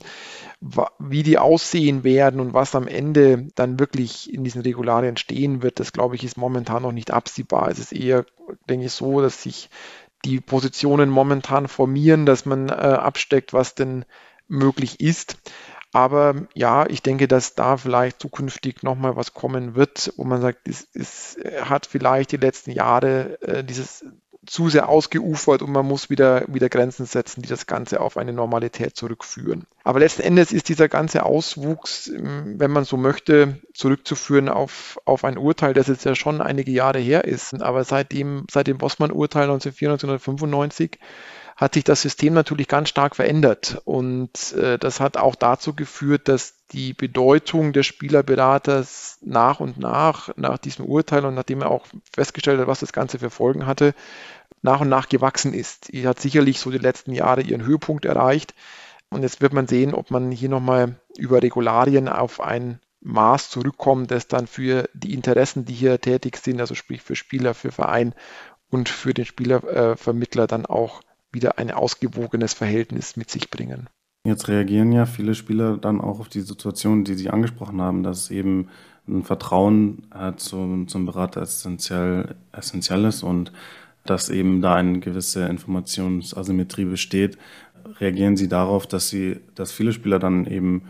Speaker 3: wie die aussehen werden und was am Ende dann wirklich in diesen Regularien stehen wird. Das glaube ich ist momentan noch nicht absehbar. Es ist eher, denke ich, so, dass sich die Positionen momentan formieren, dass man äh, absteckt, was denn möglich ist. Aber ja, ich denke, dass da vielleicht zukünftig nochmal was kommen wird, wo man sagt, es, es hat vielleicht die letzten Jahre äh, dieses zu sehr ausgeufert und man muss wieder, wieder Grenzen setzen, die das Ganze auf eine Normalität zurückführen. Aber letzten Endes ist dieser ganze Auswuchs, ähm, wenn man so möchte, zurückzuführen auf, auf ein Urteil, das jetzt ja schon einige Jahre her ist. Aber seitdem, seit dem Bossmann-Urteil 1994, 1995 hat sich das System natürlich ganz stark verändert. Und äh, das hat auch dazu geführt, dass die Bedeutung des Spielerberaters nach und nach, nach diesem Urteil und nachdem er auch festgestellt hat, was das Ganze für Folgen hatte, nach und nach gewachsen ist. Die hat sicherlich so die letzten Jahre ihren Höhepunkt erreicht. Und jetzt wird man sehen, ob man hier nochmal über Regularien auf ein Maß zurückkommt, das dann für die Interessen, die hier tätig sind, also sprich für Spieler, für Verein und für den Spielervermittler dann auch wieder ein ausgewogenes Verhältnis mit sich bringen.
Speaker 2: Jetzt reagieren ja viele Spieler dann auch auf die Situation, die Sie angesprochen haben, dass eben ein Vertrauen äh, zum, zum Berater essentiell, essentiell ist und dass eben da eine gewisse Informationsasymmetrie besteht. Reagieren Sie darauf, dass Sie, dass viele Spieler dann eben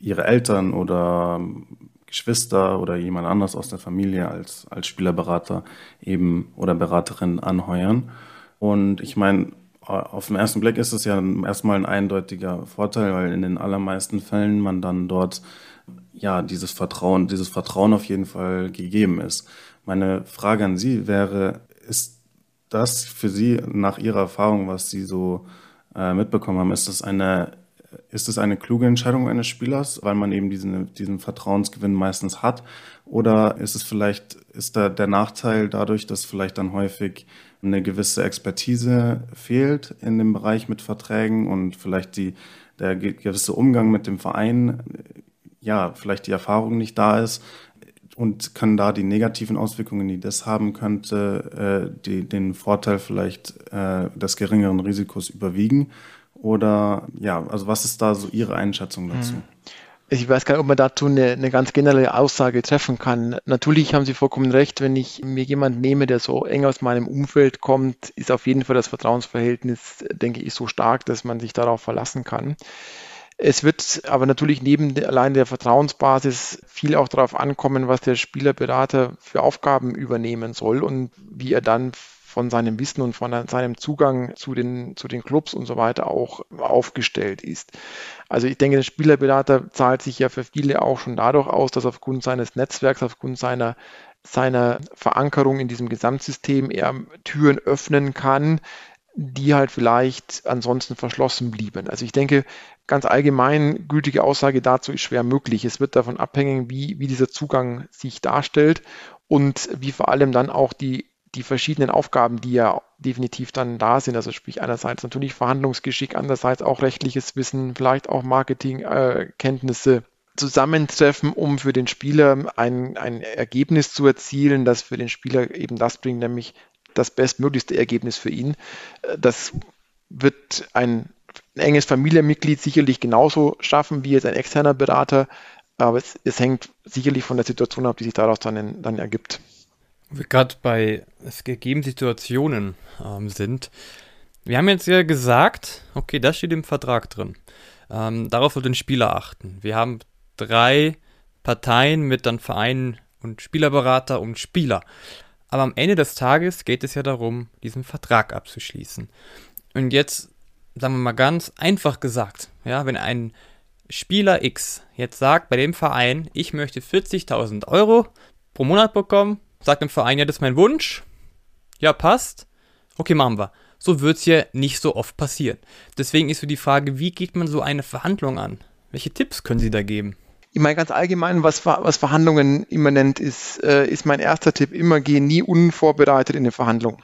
Speaker 2: ihre Eltern oder Geschwister oder jemand anders aus der Familie als, als Spielerberater eben oder Beraterin anheuern? Und ich meine, auf den ersten Blick ist es ja erstmal ein eindeutiger Vorteil, weil in den allermeisten Fällen man dann dort ja dieses Vertrauen, dieses Vertrauen auf jeden Fall gegeben ist. Meine Frage an Sie wäre, ist das für Sie nach Ihrer Erfahrung, was Sie so äh, mitbekommen haben, ist das eine ist es eine kluge Entscheidung eines Spielers, weil man eben diesen, diesen Vertrauensgewinn meistens hat? Oder ist es vielleicht, ist da der Nachteil dadurch, dass vielleicht dann häufig eine gewisse Expertise fehlt in dem Bereich mit Verträgen und vielleicht die, der gewisse Umgang mit dem Verein, ja, vielleicht die Erfahrung nicht da ist und können da die negativen Auswirkungen, die das haben könnte, äh, die, den Vorteil vielleicht äh, des geringeren Risikos überwiegen? Oder ja, also was ist da so Ihre Einschätzung dazu? Mhm.
Speaker 3: Ich weiß gar nicht, ob man dazu eine, eine, ganz generelle Aussage treffen kann. Natürlich haben Sie vollkommen recht, wenn ich mir jemanden nehme, der so eng aus meinem Umfeld kommt, ist auf jeden Fall das Vertrauensverhältnis, denke ich, so stark, dass man sich darauf verlassen kann. Es wird aber natürlich neben allein der Vertrauensbasis viel auch darauf ankommen, was der Spielerberater für Aufgaben übernehmen soll und wie er dann von seinem Wissen und von seinem Zugang zu den, zu den Clubs und so weiter auch aufgestellt ist. Also ich denke, der Spielerberater zahlt sich ja für viele auch schon dadurch aus, dass aufgrund seines Netzwerks, aufgrund seiner seiner Verankerung in diesem Gesamtsystem er Türen öffnen kann, die halt vielleicht ansonsten verschlossen blieben. Also ich denke, ganz allgemein gültige Aussage dazu ist schwer möglich. Es wird davon abhängen, wie, wie dieser Zugang sich darstellt und wie vor allem dann auch die die verschiedenen Aufgaben, die ja definitiv dann da sind. Also sprich einerseits natürlich Verhandlungsgeschick, andererseits auch rechtliches Wissen, vielleicht auch Marketingkenntnisse äh, zusammentreffen, um für den Spieler ein, ein Ergebnis zu erzielen, das für den Spieler eben das bringt, nämlich das bestmöglichste Ergebnis für ihn. Äh, das wird ein, ein enges Familienmitglied sicherlich genauso schaffen wie jetzt ein externer Berater, aber es, es hängt sicherlich von der Situation ab, die sich daraus dann, dann ergibt
Speaker 1: gerade bei es gegeben Situationen ähm, sind. Wir haben jetzt ja gesagt, okay, das steht im Vertrag drin. Ähm, darauf soll den Spieler achten. Wir haben drei Parteien mit dann Vereinen und Spielerberater und Spieler. Aber am Ende des Tages geht es ja darum, diesen Vertrag abzuschließen. Und jetzt, sagen wir mal ganz einfach gesagt, ja, wenn ein Spieler X jetzt sagt bei dem Verein, ich möchte 40.000 Euro pro Monat bekommen, sagt dem Verein, ja, das ist mein Wunsch. Ja, passt. Okay, machen wir. So wird es ja nicht so oft passieren. Deswegen ist so die Frage, wie geht man so eine Verhandlung an? Welche Tipps können Sie da geben?
Speaker 3: Ich meine ganz allgemein, was, was Verhandlungen immanent ist, äh, ist mein erster Tipp immer, geh nie unvorbereitet in eine Verhandlung.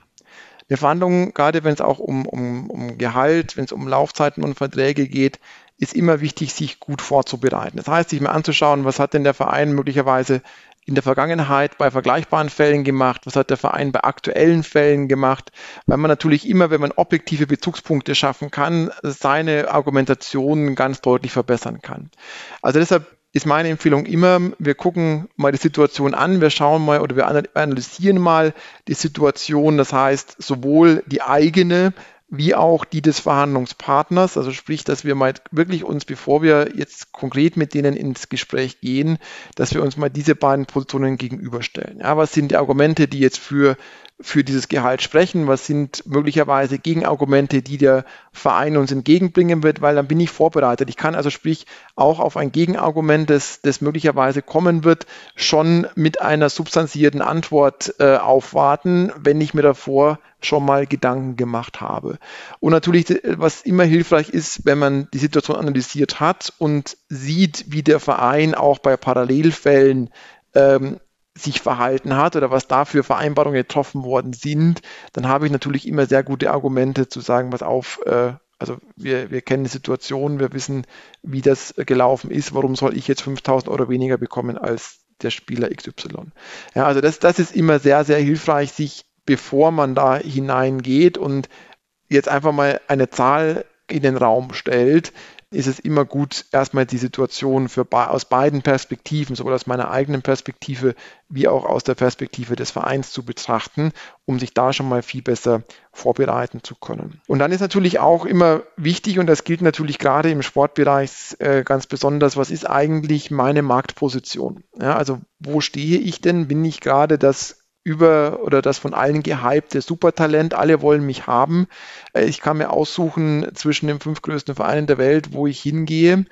Speaker 3: Eine Verhandlung, gerade wenn es auch um, um, um Gehalt, wenn es um Laufzeiten und Verträge geht, ist immer wichtig, sich gut vorzubereiten. Das heißt, sich mal anzuschauen, was hat denn der Verein möglicherweise in der Vergangenheit bei vergleichbaren Fällen gemacht? Was hat der Verein bei aktuellen Fällen gemacht? Weil man natürlich immer, wenn man objektive Bezugspunkte schaffen kann, seine Argumentation ganz deutlich verbessern kann. Also deshalb ist meine Empfehlung immer, wir gucken mal die Situation an, wir schauen mal oder wir analysieren mal die Situation, das heißt sowohl die eigene wie auch die des Verhandlungspartners. Also sprich, dass wir mal wirklich uns, bevor wir jetzt konkret mit denen ins Gespräch gehen, dass wir uns mal diese beiden Positionen gegenüberstellen. Ja, was sind die Argumente, die jetzt für für dieses Gehalt sprechen? Was sind möglicherweise Gegenargumente, die der Verein uns entgegenbringen wird? Weil dann bin ich vorbereitet. Ich kann also sprich auch auf ein Gegenargument, das, das möglicherweise kommen wird, schon mit einer substanzierten Antwort äh, aufwarten, wenn ich mir davor schon mal Gedanken gemacht habe. Und natürlich, was immer hilfreich ist, wenn man die Situation analysiert hat und sieht, wie der Verein auch bei Parallelfällen ähm, sich verhalten hat oder was da für Vereinbarungen getroffen worden sind, dann habe ich natürlich immer sehr gute Argumente zu sagen, was auf, äh, also wir, wir kennen die Situation, wir wissen, wie das gelaufen ist, warum soll ich jetzt 5000 Euro weniger bekommen als der Spieler XY. Ja, also das, das ist immer sehr, sehr hilfreich, sich bevor man da hineingeht und jetzt einfach mal eine Zahl in den Raum stellt, ist es immer gut, erstmal die Situation für, aus beiden Perspektiven, sowohl aus meiner eigenen Perspektive wie auch aus der Perspektive des Vereins zu betrachten, um sich da schon mal viel besser vorbereiten zu können. Und dann ist natürlich auch immer wichtig, und das gilt natürlich gerade im Sportbereich äh, ganz besonders, was ist eigentlich meine Marktposition? Ja, also wo stehe ich denn? Bin ich gerade das über oder das von allen gehypte Supertalent. Alle wollen mich haben. Äh, ich kann mir aussuchen zwischen den fünf größten Vereinen der Welt, wo ich hingehe.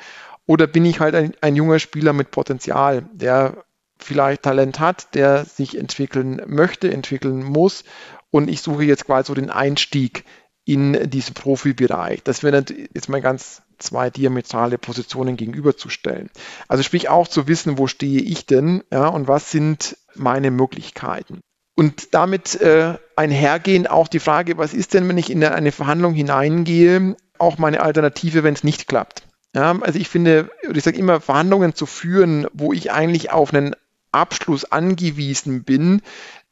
Speaker 3: Oder bin ich halt ein, ein junger Spieler mit Potenzial, der vielleicht Talent hat, der sich entwickeln möchte, entwickeln muss. Und ich suche jetzt quasi so den Einstieg in diesen Profibereich. Das wäre jetzt mal ganz zwei diametrale Positionen gegenüberzustellen. Also sprich auch zu wissen, wo stehe ich denn ja, und was sind meine Möglichkeiten. Und damit äh, einhergehend auch die Frage, was ist denn, wenn ich in eine Verhandlung hineingehe, auch meine Alternative, wenn es nicht klappt. Ja, also ich finde, ich sage immer, Verhandlungen zu führen, wo ich eigentlich auf einen Abschluss angewiesen bin,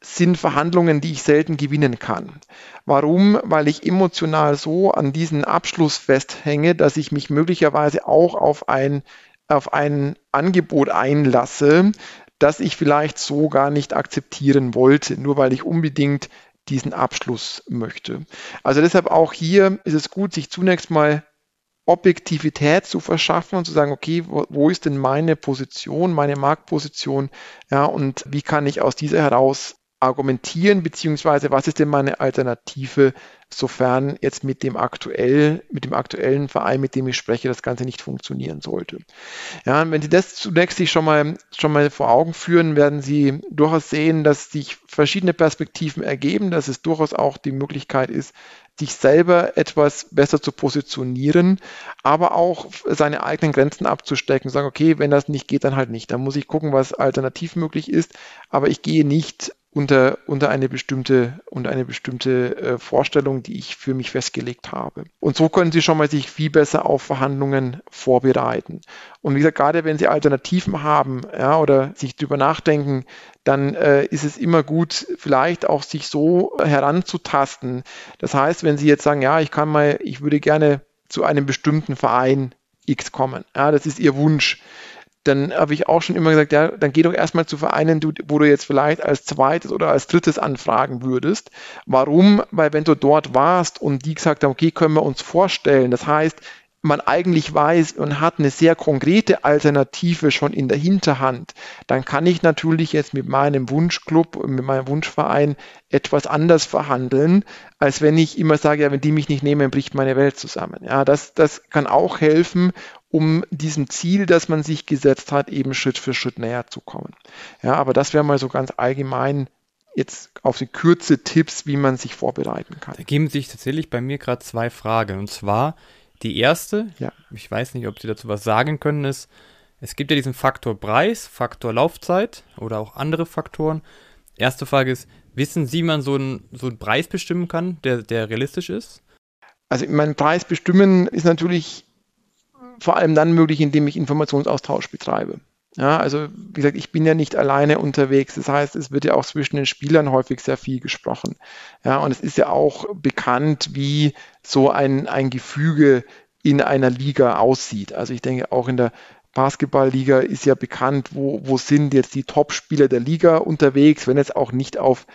Speaker 3: sind Verhandlungen, die ich selten gewinnen kann. Warum? Weil ich emotional so an diesen Abschluss festhänge, dass ich mich möglicherweise auch auf ein, auf ein Angebot einlasse, das ich vielleicht so gar nicht akzeptieren wollte, nur weil ich unbedingt diesen Abschluss möchte. Also deshalb auch hier ist es gut, sich zunächst mal Objektivität zu verschaffen und zu sagen, okay, wo, ist denn meine Position, meine Marktposition, ja, und wie kann ich aus dieser heraus argumentieren, beziehungsweise was ist denn meine Alternative, sofern jetzt mit dem aktuell, mit dem aktuellen Verein, mit dem ich spreche, das Ganze nicht funktionieren sollte. Ja, wenn Sie das zunächst sich schon mal, schon mal vor Augen führen, werden Sie durchaus sehen, dass sich verschiedene Perspektiven ergeben, dass es durchaus auch die Möglichkeit ist, sich selber etwas besser zu positionieren, aber auch seine eigenen Grenzen abzustecken, sagen, okay, wenn das nicht geht, dann halt nicht. Dann muss ich gucken, was alternativ möglich ist, aber ich gehe nicht unter, unter eine bestimmte, unter eine bestimmte äh, Vorstellung, die ich für mich festgelegt habe. Und so können Sie schon mal sich viel besser auf Verhandlungen vorbereiten. Und wie gesagt, gerade wenn Sie Alternativen haben ja, oder sich darüber nachdenken, dann äh, ist es immer gut, vielleicht auch sich so heranzutasten. Das heißt, wenn Sie jetzt sagen, ja, ich kann mal, ich würde gerne zu einem bestimmten Verein X kommen. Ja, das ist Ihr Wunsch dann habe ich auch schon immer gesagt, ja, dann geh doch erstmal zu Vereinen, wo du jetzt vielleicht als zweites oder als drittes anfragen würdest. Warum? Weil wenn du dort warst und die gesagt haben, okay, können wir uns vorstellen, das heißt, man eigentlich weiß und hat eine sehr konkrete Alternative schon in der Hinterhand, dann kann ich natürlich jetzt mit meinem Wunschclub, mit meinem Wunschverein etwas anders verhandeln, als wenn ich immer sage, ja, wenn die mich nicht nehmen, bricht meine Welt zusammen. Ja, das, das kann auch helfen, um diesem Ziel, das man sich gesetzt hat, eben Schritt für Schritt näher zu kommen. Ja, aber das wäre mal so ganz allgemein jetzt auf die Kürze Tipps, wie man sich vorbereiten kann.
Speaker 1: Da geben sich tatsächlich bei mir gerade zwei Fragen. Und zwar, die erste, ja. ich weiß nicht, ob Sie dazu was sagen können, ist, es gibt ja diesen Faktor Preis, Faktor Laufzeit oder auch andere Faktoren. Erste Frage ist, wissen Sie, wie man so einen, so einen Preis bestimmen kann, der, der realistisch ist?
Speaker 3: Also mein Preis bestimmen ist natürlich vor allem dann möglich, indem ich Informationsaustausch betreibe. Ja, also wie gesagt, ich bin ja nicht alleine unterwegs. Das heißt, es wird ja auch zwischen den Spielern häufig sehr viel gesprochen. Ja, und es ist ja auch bekannt, wie so ein, ein Gefüge in einer Liga aussieht. Also ich denke, auch in der Basketballliga ist ja bekannt, wo, wo sind jetzt die Top-Spieler der Liga unterwegs, wenn jetzt auch nicht auf,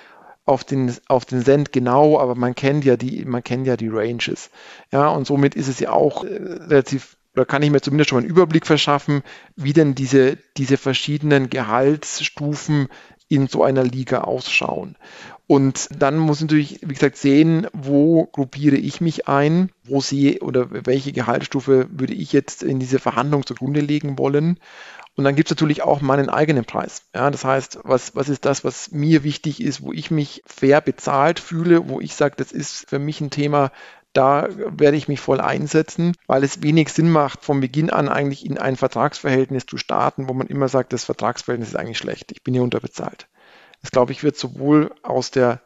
Speaker 3: auf den, auf den Cent genau, aber man kennt ja die, man kennt ja die Ranges. Ja, und somit ist es ja auch äh, relativ oder kann ich mir zumindest schon mal einen Überblick verschaffen, wie denn diese, diese verschiedenen Gehaltsstufen in so einer Liga ausschauen. Und dann muss ich natürlich, wie gesagt, sehen, wo gruppiere ich mich ein, wo sehe oder welche Gehaltsstufe würde ich jetzt in diese Verhandlung zugrunde legen wollen. Und dann gibt es natürlich auch meinen eigenen Preis. Ja, das heißt, was, was ist das, was mir wichtig ist, wo ich mich fair bezahlt fühle, wo ich sage, das ist für mich ein Thema, da werde ich mich voll einsetzen, weil es wenig Sinn macht, von Beginn an eigentlich in ein Vertragsverhältnis zu starten, wo man immer sagt, das Vertragsverhältnis ist eigentlich schlecht, ich bin hier unterbezahlt. Das glaube ich wird sowohl aus der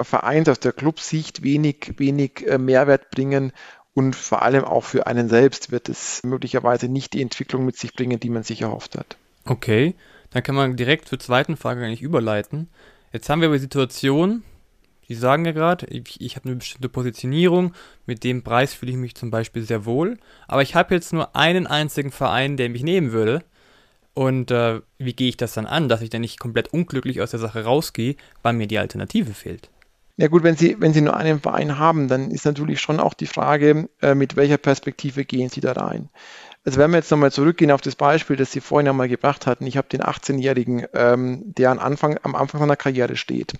Speaker 3: Vereins, aus der Clubsicht wenig, wenig äh, Mehrwert bringen und vor allem auch für einen selbst wird es möglicherweise nicht die Entwicklung mit sich bringen, die man sich erhofft hat.
Speaker 1: Okay, dann kann man direkt zur zweiten Frage eigentlich überleiten. Jetzt haben wir aber die Situation, die sagen ja gerade, ich, ich habe eine bestimmte Positionierung, mit dem Preis fühle ich mich zum Beispiel sehr wohl, aber ich habe jetzt nur einen einzigen Verein, der mich nehmen würde. Und äh, wie gehe ich das dann an, dass ich dann nicht komplett unglücklich aus der Sache rausgehe, weil mir die Alternative fehlt?
Speaker 3: Ja gut, wenn Sie, wenn Sie nur einen Verein haben, dann ist natürlich schon auch die Frage, äh, mit welcher Perspektive gehen Sie da rein. Also wenn wir jetzt nochmal zurückgehen auf das Beispiel, das Sie vorhin einmal gebracht hatten, ich habe den 18-Jährigen, ähm, der am Anfang, am Anfang seiner Karriere steht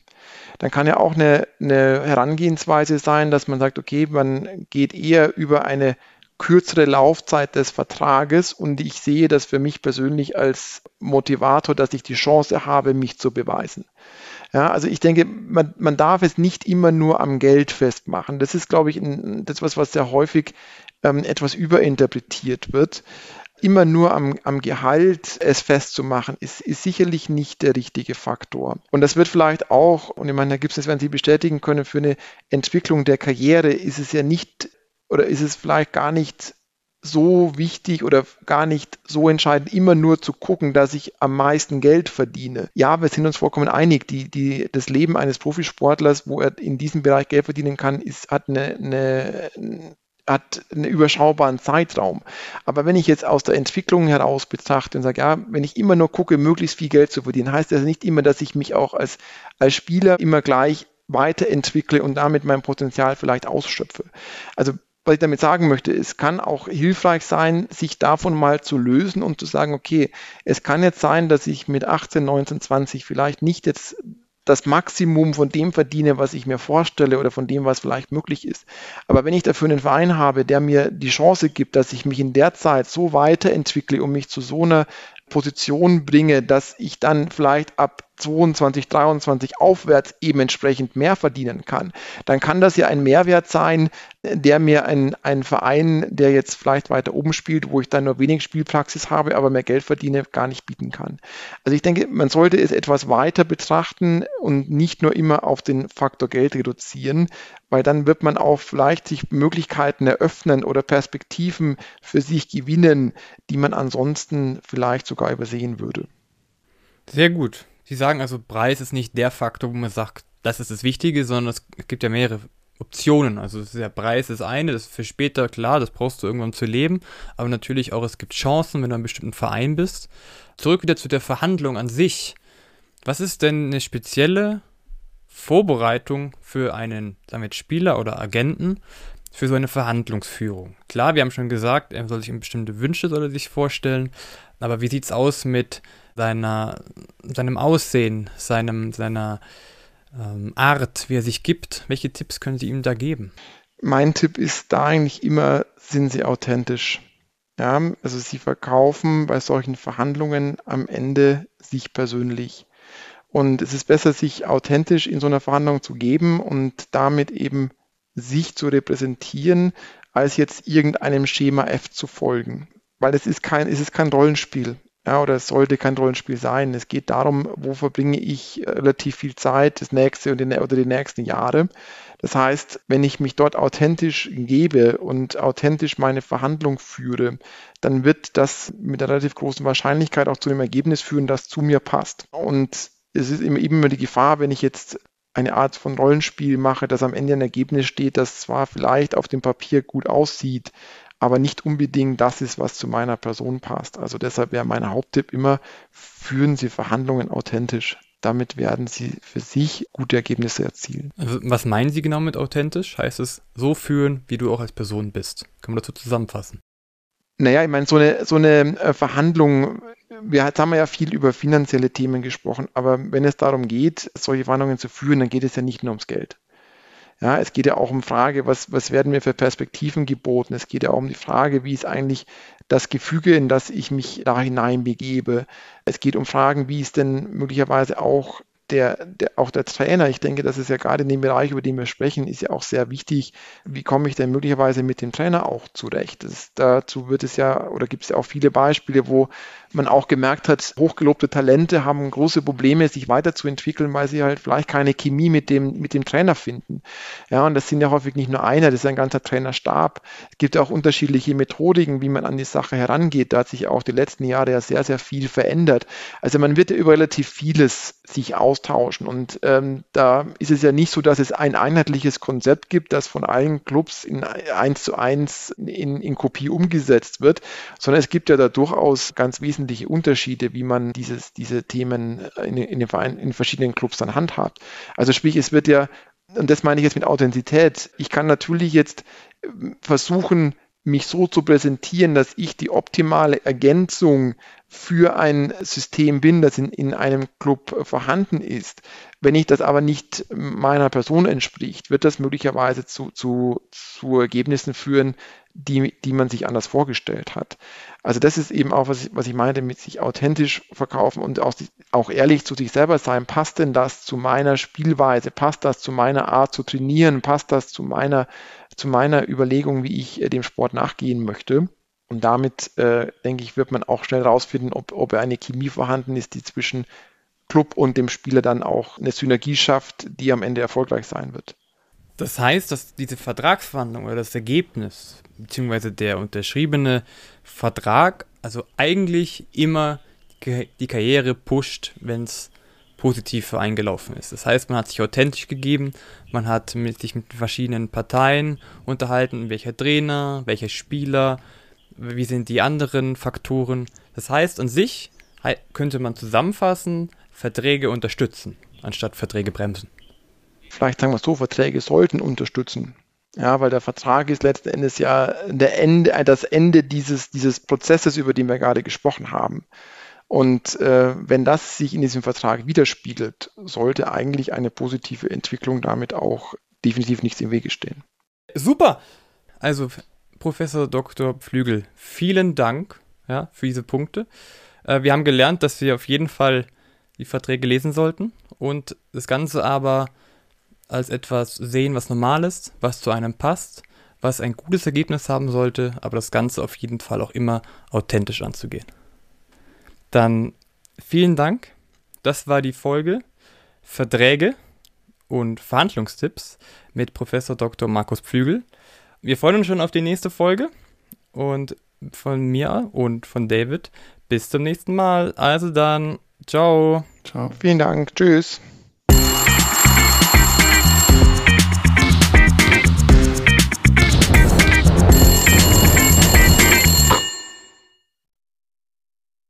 Speaker 3: dann kann ja auch eine, eine Herangehensweise sein, dass man sagt, okay, man geht eher über eine kürzere Laufzeit des Vertrages und ich sehe das für mich persönlich als Motivator, dass ich die Chance habe, mich zu beweisen. Ja, also ich denke, man, man darf es nicht immer nur am Geld festmachen. Das ist, glaube ich, ein, das was, was sehr häufig ähm, etwas überinterpretiert wird immer nur am, am Gehalt es festzumachen, ist, ist sicherlich nicht der richtige Faktor. Und das wird vielleicht auch, und ich meine, da gibt es, wenn Sie bestätigen können, für eine Entwicklung der Karriere ist es ja nicht oder ist es vielleicht gar nicht so wichtig oder gar nicht so entscheidend, immer nur zu gucken, dass ich am meisten Geld verdiene. Ja, wir sind uns vollkommen einig, die, die, das Leben eines Profisportlers, wo er in diesem Bereich Geld verdienen kann, ist, hat eine, eine, hat einen überschaubaren Zeitraum. Aber wenn ich jetzt aus der Entwicklung heraus betrachte und sage, ja, wenn ich immer nur gucke, möglichst viel Geld zu verdienen, heißt das nicht immer, dass ich mich auch als, als Spieler immer gleich weiterentwickle und damit mein Potenzial vielleicht ausschöpfe. Also was ich damit sagen möchte, es kann auch hilfreich sein, sich davon mal zu lösen und zu sagen, okay, es kann jetzt sein, dass ich mit 18, 19, 20 vielleicht nicht jetzt das Maximum von dem verdiene, was ich mir vorstelle oder von dem, was vielleicht möglich ist. Aber wenn ich dafür einen Verein habe, der mir die Chance gibt, dass ich mich in der Zeit so weiterentwickle und mich zu so einer Position bringe, dass ich dann vielleicht ab 22, 23 aufwärts eben entsprechend mehr verdienen kann, dann kann das ja ein Mehrwert sein, der mir ein, ein Verein, der jetzt vielleicht weiter oben spielt, wo ich dann nur wenig Spielpraxis habe, aber mehr Geld verdiene, gar nicht bieten kann. Also ich denke, man sollte es etwas weiter betrachten und nicht nur immer auf den Faktor Geld reduzieren, weil dann wird man auch vielleicht sich Möglichkeiten eröffnen oder Perspektiven für sich gewinnen, die man ansonsten vielleicht sogar übersehen würde.
Speaker 1: Sehr gut. Sie sagen also, Preis ist nicht der Faktor, wo man sagt, das ist das Wichtige, sondern es gibt ja mehrere Optionen. Also der Preis ist eine, das ist für später klar, das brauchst du irgendwann zu leben, aber natürlich auch, es gibt Chancen, wenn du in einem bestimmten Verein bist. Zurück wieder zu der Verhandlung an sich. Was ist denn eine spezielle Vorbereitung für einen, jetzt Spieler oder Agenten, für so eine Verhandlungsführung? Klar, wir haben schon gesagt, er soll sich bestimmte Wünsche soll er sich vorstellen, aber wie sieht es aus mit seiner, seinem Aussehen, seinem, seiner ähm, Art, wie er sich gibt. Welche Tipps können Sie ihm da geben?
Speaker 3: Mein Tipp ist da eigentlich immer, sind Sie authentisch. Ja, also Sie verkaufen bei solchen Verhandlungen am Ende sich persönlich. Und es ist besser, sich authentisch in so einer Verhandlung zu geben und damit eben sich zu repräsentieren, als jetzt irgendeinem Schema F zu folgen. Weil es ist kein, es ist kein Rollenspiel. Ja, oder es sollte kein Rollenspiel sein. Es geht darum, wo verbringe ich relativ viel Zeit, das nächste und oder die nächsten Jahre. Das heißt, wenn ich mich dort authentisch gebe und authentisch meine Verhandlung führe, dann wird das mit einer relativ großen Wahrscheinlichkeit auch zu einem Ergebnis führen, das zu mir passt. Und es ist eben immer die Gefahr, wenn ich jetzt eine Art von Rollenspiel mache, dass am Ende ein Ergebnis steht, das zwar vielleicht auf dem Papier gut aussieht, aber nicht unbedingt das ist, was zu meiner Person passt. Also deshalb wäre mein Haupttipp immer, führen Sie Verhandlungen authentisch. Damit werden Sie für sich gute Ergebnisse erzielen.
Speaker 1: Also was meinen Sie genau mit authentisch? Heißt es so führen, wie du auch als Person bist? Kann man dazu zusammenfassen?
Speaker 3: Naja, ich meine, so eine, so eine äh, Verhandlung, wir, jetzt haben wir ja viel über finanzielle Themen gesprochen, aber wenn es darum geht, solche Verhandlungen zu führen, dann geht es ja nicht nur ums Geld. Ja, es geht ja auch um Frage, was, was werden mir für Perspektiven geboten? Es geht ja auch um die Frage, wie ist eigentlich das Gefüge, in das ich mich da hinein begebe? Es geht um Fragen, wie ist denn möglicherweise auch der, der, auch der Trainer, ich denke, das ist ja gerade in dem Bereich, über den wir sprechen, ist ja auch sehr wichtig. Wie komme ich denn möglicherweise mit dem Trainer auch zurecht? Das, dazu wird es ja, oder gibt es ja auch viele Beispiele, wo man auch gemerkt hat, hochgelobte Talente haben große Probleme, sich weiterzuentwickeln, weil sie halt vielleicht keine Chemie mit dem, mit dem Trainer finden. Ja, und das sind ja häufig nicht nur einer, das ist ein ganzer Trainerstab. Es gibt auch unterschiedliche Methodiken, wie man an die Sache herangeht. Da hat sich auch die letzten Jahre ja sehr, sehr viel verändert. Also man wird ja über relativ vieles sich austauschen. Und ähm, da ist es ja nicht so, dass es ein einheitliches Konzept gibt, das von allen Clubs in eins zu eins in, in Kopie umgesetzt wird, sondern es gibt ja da durchaus ganz wesentliche Unterschiede, wie man dieses, diese Themen in, in, den Verein, in verschiedenen Clubs dann handhabt. Also sprich, es wird ja, und das meine ich jetzt mit Authentizität, ich kann natürlich jetzt ähm, versuchen, mich so zu präsentieren, dass ich die optimale Ergänzung für ein System bin, das in, in einem Club vorhanden ist. Wenn ich das aber nicht meiner Person entspricht, wird das möglicherweise zu, zu, zu Ergebnissen führen, die, die man sich anders vorgestellt hat. Also das ist eben auch, was ich, was ich meinte, mit sich authentisch verkaufen und auch, auch ehrlich zu sich selber sein. Passt denn das zu meiner Spielweise? Passt das zu meiner Art zu trainieren? Passt das zu meiner, zu meiner Überlegung, wie ich äh, dem Sport nachgehen möchte? Und damit, äh, denke ich, wird man auch schnell rausfinden, ob, ob eine Chemie vorhanden ist, die zwischen Club und dem Spieler dann auch eine Synergie schafft, die am Ende erfolgreich sein wird.
Speaker 1: Das heißt, dass diese Vertragsverhandlung oder das Ergebnis, beziehungsweise der unterschriebene Vertrag, also eigentlich immer die Karriere pusht, wenn es positiv eingelaufen ist. Das heißt, man hat sich authentisch gegeben, man hat mit, sich mit verschiedenen Parteien unterhalten, welcher Trainer, welcher Spieler, wie sind die anderen Faktoren. Das heißt, an sich könnte man zusammenfassen, Verträge unterstützen, anstatt Verträge bremsen
Speaker 3: vielleicht sagen wir so, Verträge sollten unterstützen. Ja, weil der Vertrag ist letzten Endes ja Ende, das Ende dieses, dieses Prozesses, über den wir gerade gesprochen haben. Und äh, wenn das sich in diesem Vertrag widerspiegelt, sollte eigentlich eine positive Entwicklung damit auch definitiv nichts im Wege stehen.
Speaker 1: Super! Also, Professor Dr. Flügel, vielen Dank ja, für diese Punkte. Äh, wir haben gelernt, dass wir auf jeden Fall die Verträge lesen sollten und das Ganze aber als etwas sehen, was normal ist, was zu einem passt, was ein gutes Ergebnis haben sollte, aber das Ganze auf jeden Fall auch immer authentisch anzugehen. Dann vielen Dank. Das war die Folge Verträge und Verhandlungstipps mit Professor Dr. Markus Pflügel. Wir freuen uns schon auf die nächste Folge und von mir und von David bis zum nächsten Mal. Also dann, ciao.
Speaker 3: Ciao. Vielen Dank. Tschüss.